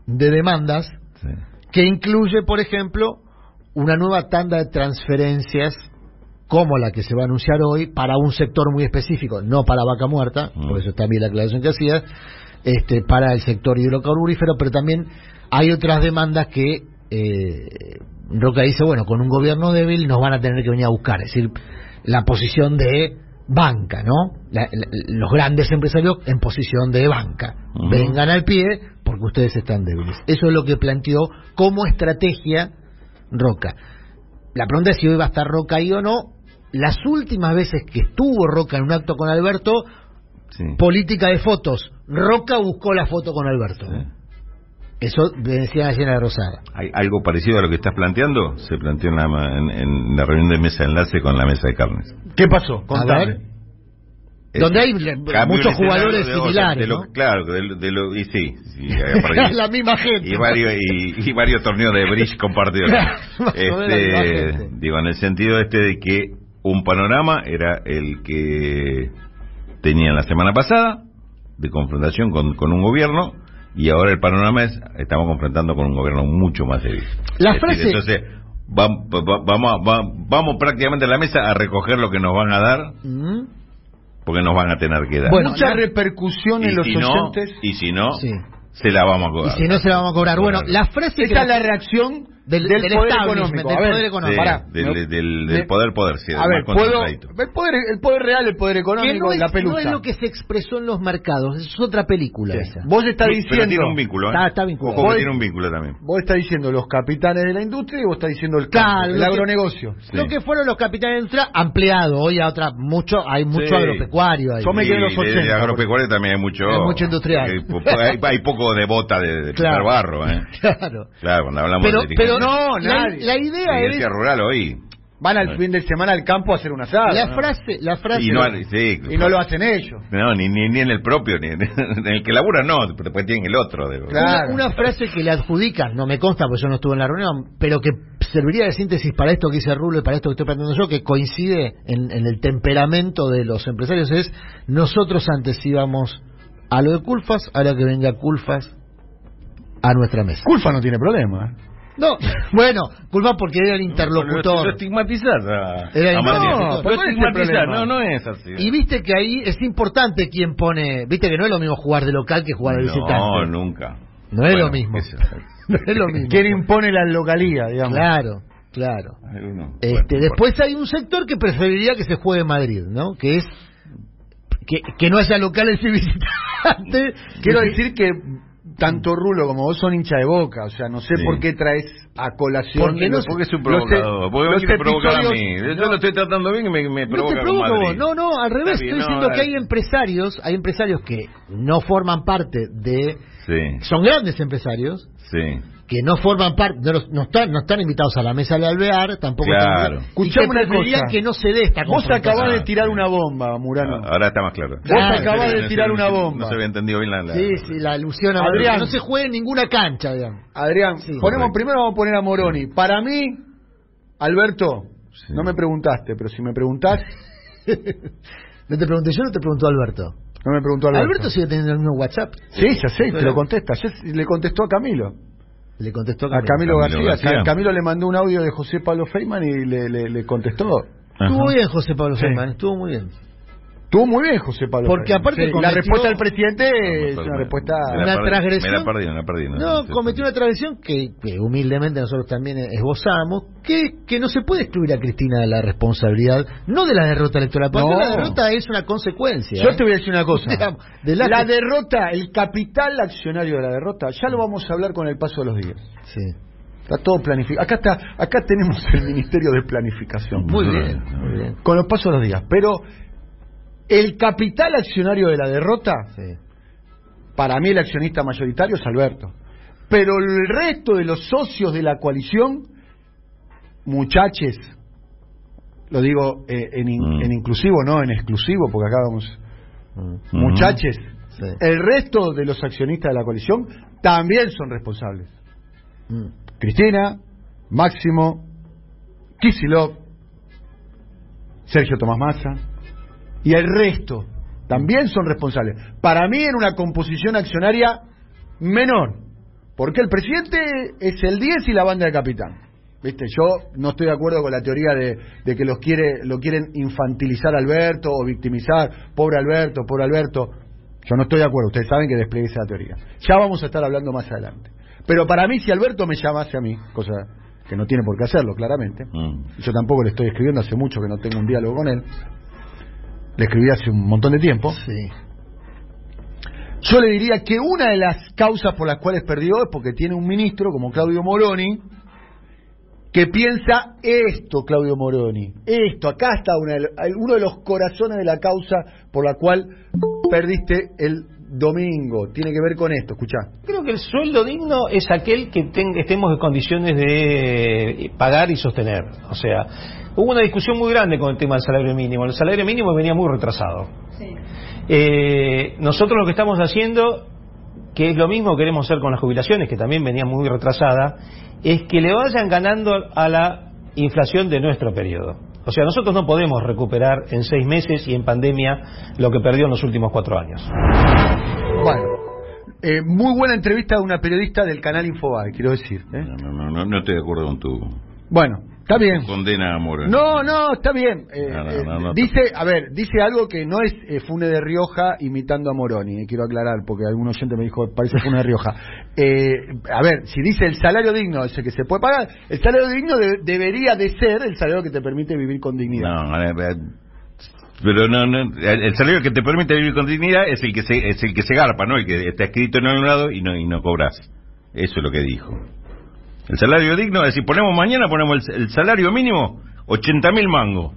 de demandas sí. Que incluye, por ejemplo, una nueva tanda de transferencias como la que se va a anunciar hoy para un sector muy específico, no para vaca muerta, Mm. por eso también la aclaración que hacía, este, para el sector hidrocarburífero, pero también hay otras demandas que eh, Roca dice, bueno, con un gobierno débil nos van a tener que venir a buscar, es decir, la posición de banca, ¿no? La- la- los grandes empresarios en posición de banca. Vengan al pie porque ustedes están débiles. Eso es lo que planteó como estrategia Roca. La pregunta es si hoy va a estar Roca ahí o no. Las últimas veces que estuvo Roca en un acto con Alberto, sí. política de fotos. Roca buscó la foto con Alberto. Sí. Eso decía llena de Rosada. ¿Hay algo parecido a lo que estás planteando? Se planteó en la, en, en la reunión de mesa de enlace con la mesa de carnes. ¿Qué pasó? A Contame. Donde hay muchos escenario jugadores de- similares, de lo- ¿no? Claro, de, lo- de lo- y sí. sí, la misma gente. y varios y, y varios torneos de bridge compartidos este, digo en el sentido este de que un panorama era el que tenían la semana pasada de confrontación con, con un gobierno y ahora el panorama es estamos confrontando con un gobierno mucho más débil La Es frase- decir, entonces vam- va- vamos a- va- vamos prácticamente a la mesa a recoger lo que nos van a dar Mm. porque nos van a tener que dar Bueno, Mucha la- repercusión y en los si no oyentes. y si no Sí. se la vamos a Y cobrar si no se la vamos a cobrar. Bueno, la frase Esa es la reacción Del- del, del poder económico. del ver, poder económico. Pará. del, del, poder poder sí, A más ver, puedo, concentradito. el poder, el poder real, el poder que económico, no es, la no pelusa. es lo que se expresó en los mercados, es otra película Sí. esa. Vos estás Sí, diciendo, pero tiene un vínculo, ¿eh? Está- está vinculado. Que Vos- tiene un vínculo también. vos estás diciendo los capitanes de la industria y vos estás diciendo el campo, Claro, el lo que- agronegocio. Sí. Lo que fueron los capitales de industria ampliado, hoy a otra, mucho, hay mucho Sí. agropecuario ahí. Yo me quedé en los Y de- 80, De agropecuario también hay mucho. Hay mucho industrial. Hay, po- hay, hay poco de bota de, de Claro. pisar barro, ¿eh? Claro. Claro, cuando hablamos Pero, de pero No, la, nadie. la idea dirigencia es rural hoy. Van al fin de semana al campo a hacer un asado. la ¿no? frase, la frase Y no, sí, Y no lo hacen ellos. no, ni, ni, ni en el propio, ni en, el que labura no, pero después tienen el otro. de- Claro. Una, una frase que le adjudican, no me consta porque yo no estuve en la reunión, pero que serviría de síntesis para esto que dice Rulo y para esto que estoy planteando yo, que coincide en, en el temperamento de los empresarios, es nosotros antes íbamos a lo de Culfas, ahora que venga Culfas a nuestra mesa. Culfa no tiene problema. No, bueno, Culfas porque era el Lo interlocutor. estigmatizás a, Era el a Matías. interlocutor. Lo ¿cuál es el estigmatizás, problema? no, no es así. Y viste que ahí es importante quién pone, viste que no es lo mismo jugar de local que jugar de visitante. No, nunca. No es Bueno, lo mismo. eso- No es lo mismo. ¿Quién impone la localía, digamos? Claro, claro. Este, Bueno, después hay un sector que preferiría que se juegue en Madrid, ¿no? Que es que, que no haya locales y visitantes. Quiero decir que tanto Rulo como vos son hincha de boca, o sea, no sé Sí. por qué traes a colación. Porque no Porque es un provocador. Porque me los quiere provocar a episodios- mí. Yo lo estoy tratando bien y me, me no provoca te provoco Madrid. vos. No, no, al revés. Bien, Estoy no, diciendo que hay empresarios, hay empresarios que no forman parte de, Sí, son grandes empresarios sí. Que no forman parte, no, los- no están, no están invitados a la mesa de alvear, tampoco. Claro. están- Escuchame que una cosa. que no se dé esta Vos acabás de tirar una bomba, Murano. Ah, Ahora está más claro. Vos Claro. acabás de No se- tirar una bomba. No se había entendido bien la... la- Sí, sí, la alusión a Adrián. no se juegue en ninguna cancha, digamos. Adrián, Sí. ponemos Correcto. primero vamos a poner a Moroni. Para mí, Alberto, Sí. no me preguntaste, pero si me preguntás, No te pregunté yo, no te preguntó Alberto. no me preguntó Alberto. Alberto sigue teniendo el mismo WhatsApp. Sí, ya sé, te lo contesta. Ayer le contestó a Camilo. Le contestó A Camilo, Camilo García. García. Ca- Camilo le mandó un audio de José Pablo Feynman y le, le, le contestó. Ajá. Estuvo bien José Pablo Sí. Feynman, estuvo muy bien. Estuvo muy bien José Pablo Porque aparte Sí, cometió- La respuesta del presidente es una respuesta... me la Una perdí, transgresión. Me la perdí, me la perdí. No, cometió una tradición que, que humildemente nosotros también esbozamos, que, que no se puede excluir a Cristina de la responsabilidad, no de la derrota electoral, porque No. la derrota es una consecuencia. Yo ¿eh? te voy a decir una cosa. De la- La derrota, el capital accionario de la derrota, ya lo vamos a hablar con el paso de los días. Sí. Está todo planificado. Acá está, acá tenemos el Ministerio de Planificación. Muy bien, muy bien. Con los pasos de los días. Pero el capital accionario de la derrota, Sí. para mí el accionista mayoritario es Alberto. Pero el resto de los socios de la coalición muchaches, lo digo eh, en, in- Mm. en inclusivo, no en exclusivo, porque acá vamos, Mm. muchaches, Sí. el resto de los accionistas de la coalición también son responsables. Mm. Cristina, Máximo, Kisilov, Sergio Tomás Massa y el resto también son responsables. Para mí en una composición accionaria menor, porque el presidente es el 10 y la banda de capitán. ¿Viste? Yo no estoy de acuerdo con la teoría de, de que los quiere, lo quieren infantilizar a Alberto o victimizar, pobre Alberto, pobre Alberto. Yo no estoy de acuerdo, ustedes saben que despliegue esa teoría. Ya vamos a estar hablando más adelante. Pero para mí, si Alberto me llamase a mí, cosa que no tiene por qué hacerlo, claramente, Mm. yo tampoco le estoy escribiendo, hace mucho que no tengo un diálogo con él, le escribí hace un montón de tiempo, Sí. yo le diría que una de las causas por las cuales perdió es porque tiene un ministro como Claudio Moroni que piensa esto, Claudio Moroni, esto, acá está una de uno de los corazones de la causa por la cual perdiste el domingo, tiene que ver con esto, escuchá. Creo que el sueldo digno es aquel que ten- estemos en condiciones de pagar y sostener. O sea, hubo una discusión muy grande con el tema del salario mínimo. El salario mínimo venía muy retrasado. Eh, nosotros lo que estamos haciendo, que es lo mismo que queremos hacer con las jubilaciones, que también venía muy retrasada, es que le vayan ganando a la inflación de nuestro periodo. O sea, nosotros no podemos recuperar en seis meses y en pandemia lo que perdió en los últimos cuatro años. Bueno, eh, muy buena entrevista de una periodista del canal Infobae, quiero decir. ¿eh? No, no, no, no, estoy de acuerdo con tu Bueno, está bien. condena a Moroni. No, no, está bien. Eh, No, no, eh, no, dice, a ver, dice algo que no es eh, Fune de Rioja imitando a Moroni, eh, quiero aclarar, porque algún oyente me dijo, parece Fune de Rioja. Eh, a ver, si dice el salario digno es el que se puede pagar, el salario digno de- debería de ser el salario que te permite vivir con dignidad. No, a ver, pero no, no, el el salario que te permite vivir con dignidad es el que se, es el que se garpa, ¿no? El que está escrito en algún lado y no, y no cobras. Eso es lo que dijo. El salario digno, es decir, ponemos mañana, ponemos el, el salario mínimo, 80 mil mangos.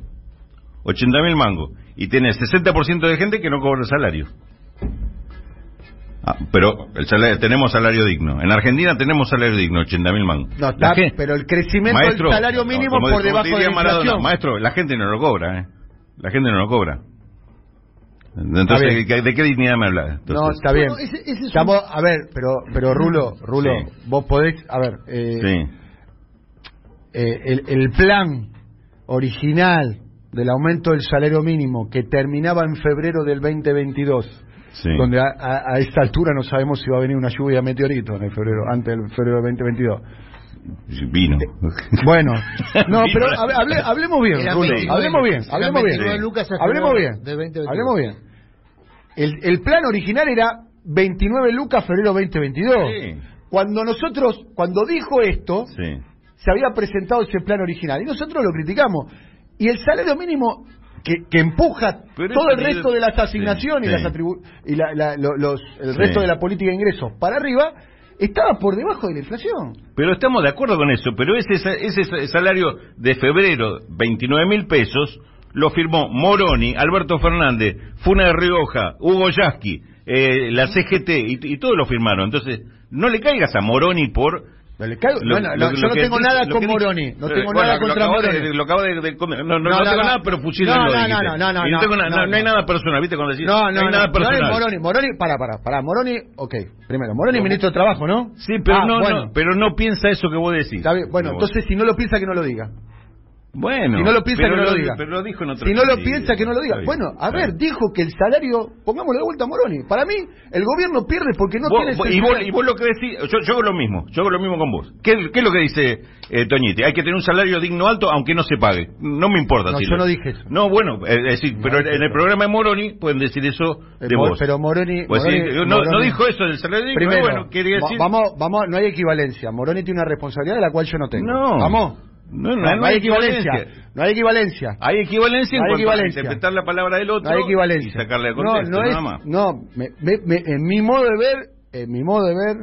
80 mil mangos. Y tenés 60% de gente que no cobra el salario. Ah, pero el salario, tenemos salario digno. En Argentina tenemos salario digno, 80 mil mangos. No, está, pero el crecimiento Maestro, del salario mínimo por debajo de la inflación. Maestro, la gente no lo cobra, ¿eh? La gente no lo cobra. Entonces. ¿de, de qué dignidad me hablas? No, está bien. Bueno, ese- ese es un- Estamos, a ver, pero, pero Rulo, Rulo, Sí. vos podés, a ver, eh, Sí. eh, el, el plan original del aumento del salario mínimo que terminaba en febrero del 2022, Sí. donde a, a- a esta altura no sabemos si va a venir una lluvia de meteoritos en el febrero, antes del febrero del 2022. Vino. Bueno, no, pero hable- hable- hablemos bien, Rulo, 29, hablemos bien, hablemos bien, 29 lucas en hablemos bien, del 2022. hablemos bien. El, el plan original era 29 lucas febrero 2022. Sí. Cuando nosotros, cuando dijo esto, Sí. se había presentado ese plan original y nosotros lo criticamos. Y el salario mínimo que, que empuja Pero todo el resto de las asignaciones sí, y, las atribu- y la- la- lo- los, el Sí. resto de la política de ingresos para arriba estaba por debajo de la inflación. Pero estamos de acuerdo con eso, pero ese, ese sa- salario de febrero, 29 mil pesos, lo firmó Moroni, Alberto Fernández, Funa de Rioja, Hugo Yasky, eh, la CGT, y, y todos lo firmaron. Entonces, no le caigas a Moroni por... No le caigo- lo- no, no, lo- yo lo no tengo nada con Moroni, no Eh, tengo bueno, nada contra Moroni. lo acabo de, de- no, no, tengo nada, pero fusilalo. No, no, no, no, no, no, tengo no, hay nada personal, ¿viste? Cuando decís, No, no, hay no, nada personal. Moroni, Moroni, para, para, para, Moroni, ok, primero, Moroni ministro de Trabajo, ¿no? Sí, pero, Ah, no, pero no piensa eso que vos decís. bueno, entonces si no lo piensa que no lo diga. Bueno, Si no lo piensa, que no lo diga. Pero lo dijo en otro Si no lo piensa, que no lo diga. Bueno, a ver, dijo que el salario, pongámosle de vuelta a Moroni. Para mí, el gobierno pierde porque no Vos- tiene vos- y, vos, y vos lo que decís, yo, yo hago lo mismo, yo hago lo mismo con vos. ¿Qué, qué es lo que dice eh, Toñete? Hay que tener un salario digno alto aunque no se pague. No me importa. No, si yo lo- no dije eso. No, bueno, eh, es decir, No pero dije en el programa de Moroni pueden decir eso Eh, de vos. Pero Moroni, Pues sí, Moroni- no, no Moroni- dijo eso del salario digno, Primero, bueno, quería decir... vamos, vamos, no hay equivalencia. Moroni tiene una responsabilidad de la cual yo no tengo. No. Vamos. No, no, No, no hay hay equivalencia. equivalencia. No hay equivalencia. Hay equivalencia en No hay cuanto equivalencia. a interpretar la palabra del otro No hay equivalencia. y sacarle de no, contexto, no, es, nada más. no me- me- me- en mi modo de ver, en mi modo de ver,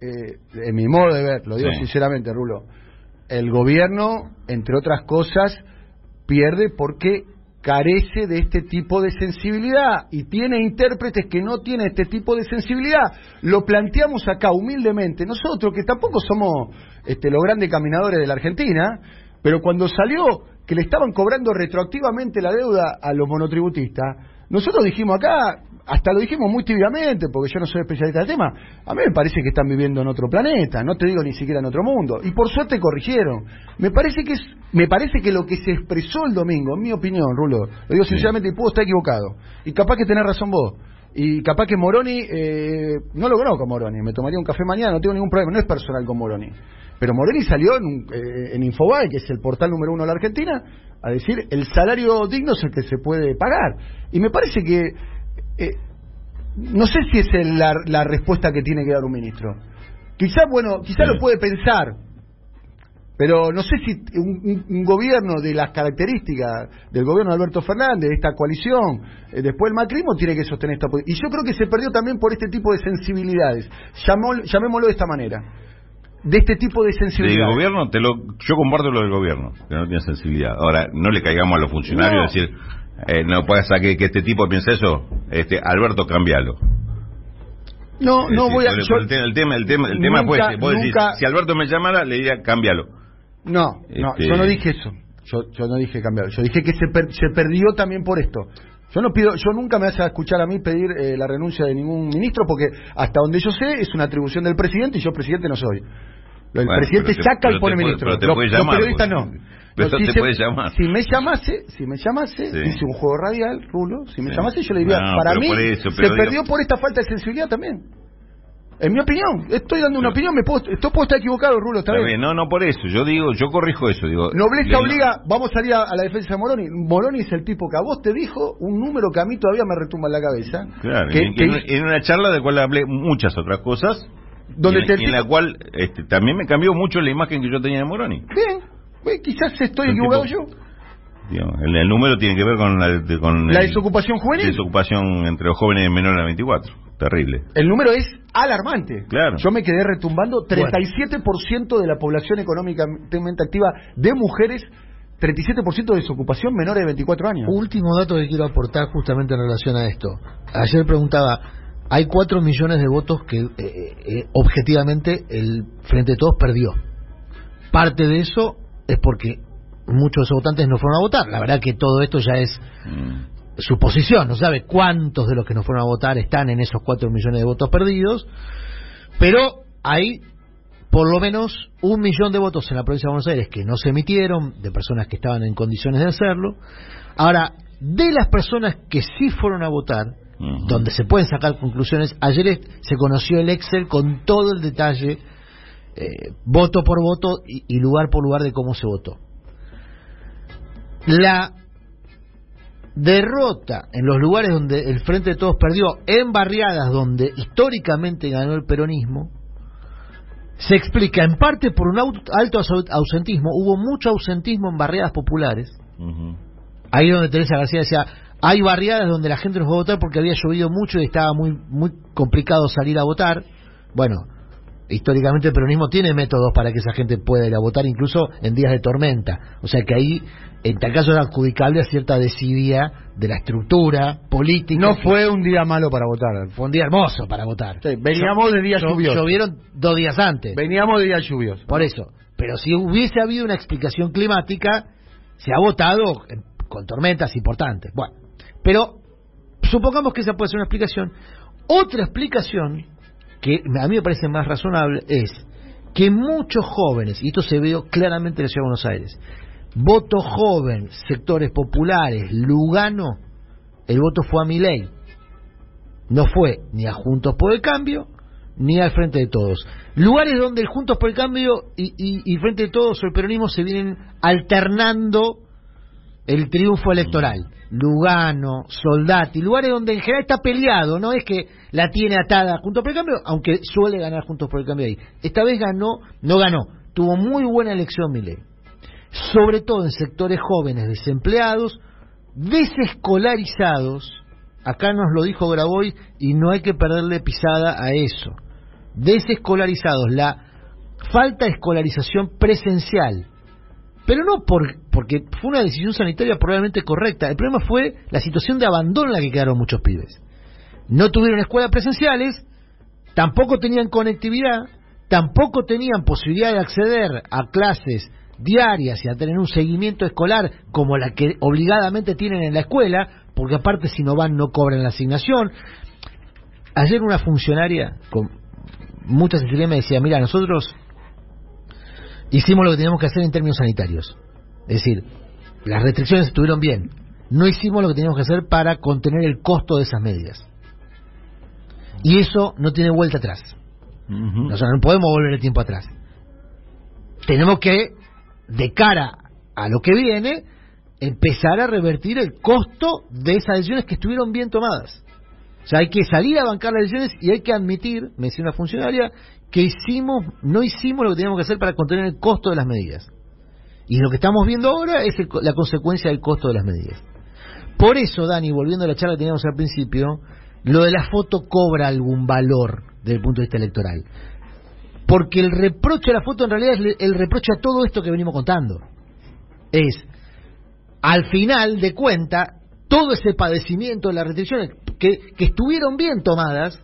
eh, en mi modo de ver, lo digo Sí. sinceramente, Rulo, el gobierno, entre otras cosas, pierde porque carece de este tipo de sensibilidad y tiene intérpretes que no tienen este tipo de sensibilidad. Lo planteamos acá humildemente nosotros, que tampoco somos este, los grandes caminadores de la Argentina, Pero cuando salió que le estaban cobrando retroactivamente la deuda a los monotributistas, nosotros dijimos acá, hasta lo dijimos muy tibiamente, porque yo no soy especialista del tema, a mí me parece que están viviendo en otro planeta, no te digo ni siquiera en otro mundo, y por suerte corrigieron. Me parece que es, me parece que lo que se expresó el domingo, en mi opinión, Rulo, lo digo sinceramente y puedo estar equivocado, y capaz que tenés razón vos, y capaz que Moroni, eh, no lo conozco Moroni, me tomaría un café mañana, no tengo ningún problema, no es personal con Moroni. Pero Moroni salió en, eh, en Infobae, que es el portal número uno de la Argentina, a decir el salario digno es el que se puede pagar. Y me parece que, eh, no sé si es el- la, la respuesta que tiene que dar un ministro. Quizá, bueno, quizá Sí. lo puede pensar, pero no sé si un, un- un gobierno de las características del gobierno de Alberto Fernández, de esta coalición, eh, después el macrismo, tiene que sostener esta. Y yo creo que se perdió también por este tipo de sensibilidades. Llamó- llamémoslo de esta manera. De este tipo de Del sensibilidades. gobierno, te lo, yo comparto lo del gobierno, que no tiene sensibilidad. Ahora, no le caigamos a los funcionarios No. decir, eh, no ser que, que este tipo piense eso, este, Alberto, cambialo. No, no decir, voy a. yo- el, te- el tema, el tema, el tema Nunca- decís, nunca- si Alberto me llamara, le diría, cámbialo. No, no, Este- yo no dije eso. Yo, yo no dije cambiar. Yo dije que se, per- se perdió también por esto. Yo no pido, yo nunca me a escuchar a mí pedir eh, la renuncia de ningún ministro porque hasta donde yo sé es una atribución del presidente y yo presidente no soy. El Bueno, presidente te- saca y pone te ministro. pero te Los- puede los llamar, periodistas vos. no. Pero No, te si llamar. Me llamase, si me llamase, Sí. hice un juego radial, Rulo, si me Sí. llamase yo le diría, No, para mí eso, se digo- perdió por esta falta de sensibilidad también. En mi opinión, estoy dando una opinión, me puedo, esto puedo estar equivocado, Rulo, está, bien. no, no por eso, yo digo, yo corrijo eso, digo. Nobleza le- obliga, vamos a salir a, a la defensa de Moroni. Moroni es el tipo que a vos te dijo un número que a mí todavía me retumba en la cabeza. Claro, que, en, que una charla de cual hablé muchas otras cosas, Donde y en, te y en la cual este, también me cambió mucho la imagen que yo tenía de Moroni. Bien, bien, quizás estoy equivocado tipo- yo. Digamos, el, el número tiene que ver con la, de- con La el- desocupación juvenil. desocupación entre los jóvenes menores de 24. Terrible. El número es alarmante. Claro. Yo me quedé retumbando 37% de la población económicamente activa de mujeres, 37% de desocupación menores de 24 años. Último dato que quiero aportar justamente en relación a esto. Ayer preguntaba, hay 4 millones de votos que eh, eh, objetivamente el Frente de Todos perdió. Parte de eso es porque muchos de esos votantes no fueron a votar. La verdad que todo esto ya es Mm. suposición, no sabe cuántos de los que no fueron a votar están en esos 4 millones de votos perdidos, pero hay por lo menos un millón de votos en la provincia de Buenos Aires que no se emitieron, de personas que estaban en condiciones de hacerlo. Ahora, de las personas que sí fueron a votar, donde se pueden sacar conclusiones, ayer se conoció el Excel con todo el detalle, eh, voto por voto y, y lugar por lugar de cómo se votó. La derrota en los lugares donde el Frente de Todos perdió, en barriadas donde históricamente ganó el peronismo, se explica en parte por un alto au- ausentismo. Hubo mucho ausentismo en barriadas populares. Ujú. Ahí donde Teresa García decía, hay barriadas donde la gente no fue a votar porque había llovido mucho y estaba muy, muy complicado salir a votar. Bueno, históricamente el peronismo tiene métodos para que esa gente pueda ir a votar incluso en días de tormenta. O sea que ahí, en tal caso, era adjudicable a cierta desidia de la estructura política. No fue un día malo para votar. fue un día hermoso para votar. Sí, veníamos de días lluviosos. Llovieron dos días antes. Veníamos de días lluviosos. Por eso. Pero si hubiese habido una explicación climática, se ha votado con tormentas importantes. Bueno, pero supongamos que esa puede ser una explicación. Otra explicación, que a mí me parece más razonable, es que muchos jóvenes, y esto se vio claramente en la Ciudad de Buenos Aires, voto joven, sectores populares, Lugano, el voto fue a mi ley. No fue ni a Juntos por el Cambio, ni al Frente de Todos. Lugares donde el Juntos por el Cambio y, y, y Frente de Todos o el peronismo se vienen alternando el triunfo electoral. Lugano, Soldati, lugares donde en general está peleado, no es que la tiene atada Juntos por el Cambio, aunque suele ganar Juntos por el Cambio ahí. Esta vez ganó, no ganó, tuvo muy buena elección Milei. Sobre todo en sectores jóvenes desempleados, desescolarizados, acá nos lo dijo Graboy y no hay que perderle pisada a eso. Desescolarizados, la falta de escolarización presencial. Pero no por, porque fue una decisión sanitaria probablemente correcta. El problema fue la situación de abandono en la que quedaron muchos pibes. No tuvieron escuelas presenciales, tampoco tenían conectividad, tampoco tenían posibilidad de acceder a clases diarias y a tener un seguimiento escolar como la que obligadamente tienen en la escuela, porque aparte si no van no cobran la asignación. Ayer una funcionaria con mucha sinceridad me decía, mira, nosotros hicimos lo que teníamos que hacer en términos sanitarios. Es decir, las restricciones estuvieron bien. No hicimos lo que teníamos que hacer para contener el costo de esas medidas. Y eso no tiene vuelta atrás. O sea, no podemos volver el tiempo atrás. Tenemos que, de cara a lo que viene, empezar a revertir el costo de esas decisiones que estuvieron bien tomadas. O sea, hay que salir a bancar las decisiones y hay que admitir, me decía una funcionaria, que hicimos, no hicimos lo que teníamos que hacer para contener el costo de las medidas. Y lo que estamos viendo ahora es la consecuencia del costo de las medidas. Por eso, Dani, volviendo a la charla que teníamos al principio, lo de la foto cobra algún valor desde el punto de vista electoral. Porque el reproche a la foto en realidad es el reproche a todo esto que venimos contando. Es, al final de cuenta, todo ese padecimiento de las restricciones que, estuvieron bien tomadas,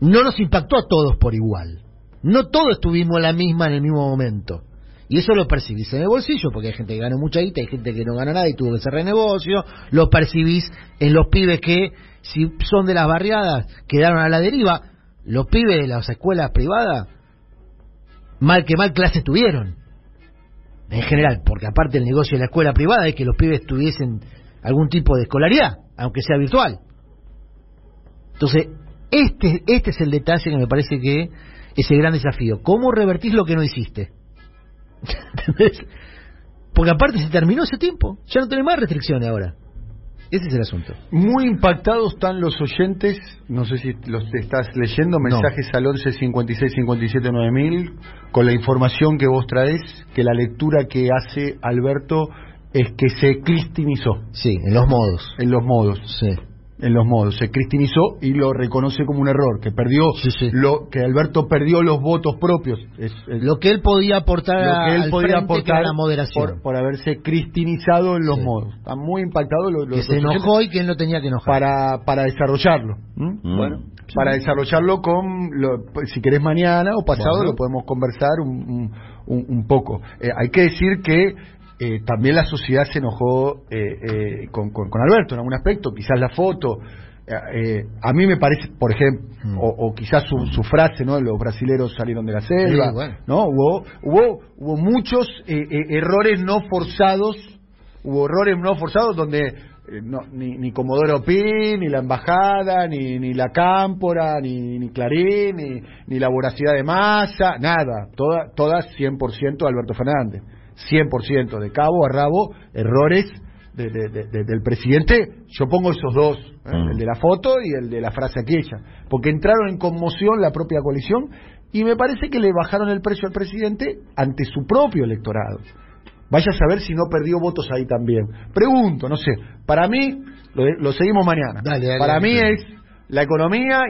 no nos impactó a todos por igual. No todos estuvimos la misma en el mismo momento. Y eso lo percibís en el bolsillo, porque hay gente que gana mucha guita, hay gente que no gana nada y tuvo que cerrar negocio. Lo percibís en los pibes que, si son de las barriadas, quedaron a la deriva. Los pibes de las escuelas privadas, mal que mal clases tuvieron. En general, porque aparte el negocio de la escuela privada es que los pibes tuviesen algún tipo de escolaridad, aunque sea virtual. Entonces, este, este es el detalle que me parece que es el gran desafío. ¿Cómo revertís lo que no hiciste? ¿Entendés? Porque aparte se terminó ese tiempo. Ya no tenés más restricciones ahora. Ese es el asunto. Muy impactados están los oyentes, no sé si los estás leyendo, mensajes al 11 56 57 9000, con la información que vos traes, que la lectura que hace Alberto es que se cristinizó. Sí, en los modos. En los modos. Sí. En los modos. Se cristinizó y lo reconoce como un error, que perdió, lo que Alberto perdió los votos propios. Es, es Lo que él podía aportar lo que él al podía aportar la moderación. Por, por haberse cristinizado en los modos. Están muy impactados los, los que se enojó y que él no tenía que enojar. para, para desarrollarlo. Mm. Bueno, para desarrollarlo con, lo- pues, si querés mañana o pasado, Bueno. lo podemos conversar un, un- un- un poco. Eh, hay que decir que eh, también la sociedad se enojó eh, eh, con, con- con Alberto en algún aspecto, quizás la foto. eh, eh, a mí me parece, por ejemplo, Mm. o, o quizás su, su frase, ¿no? Los brasileros salieron de la selva, Sí, bueno. ¿no? Hubo, hubo, hubo muchos eh, eh, errores no forzados, hubo errores no forzados donde no, ni, ni Comodoro Pi, ni la Embajada, ni, ni la Cámpora, ni, ni Clarín, ni, ni la voracidad de masa, nada, toda, todas 100% Alberto Fernández, 100% de cabo a rabo, errores de- de- de- de- del presidente, yo pongo esos dos, ¿eh? Mm. el de la foto y el de la frase aquella, porque entraron en conmoción la propia coalición y me parece que le bajaron el precio al presidente ante su propio electorado. Vaya a saber si no perdió votos ahí también. Pregunto, no sé. Para mí, lo, lo seguimos mañana. Dale, dale, Para dale. mí es la economía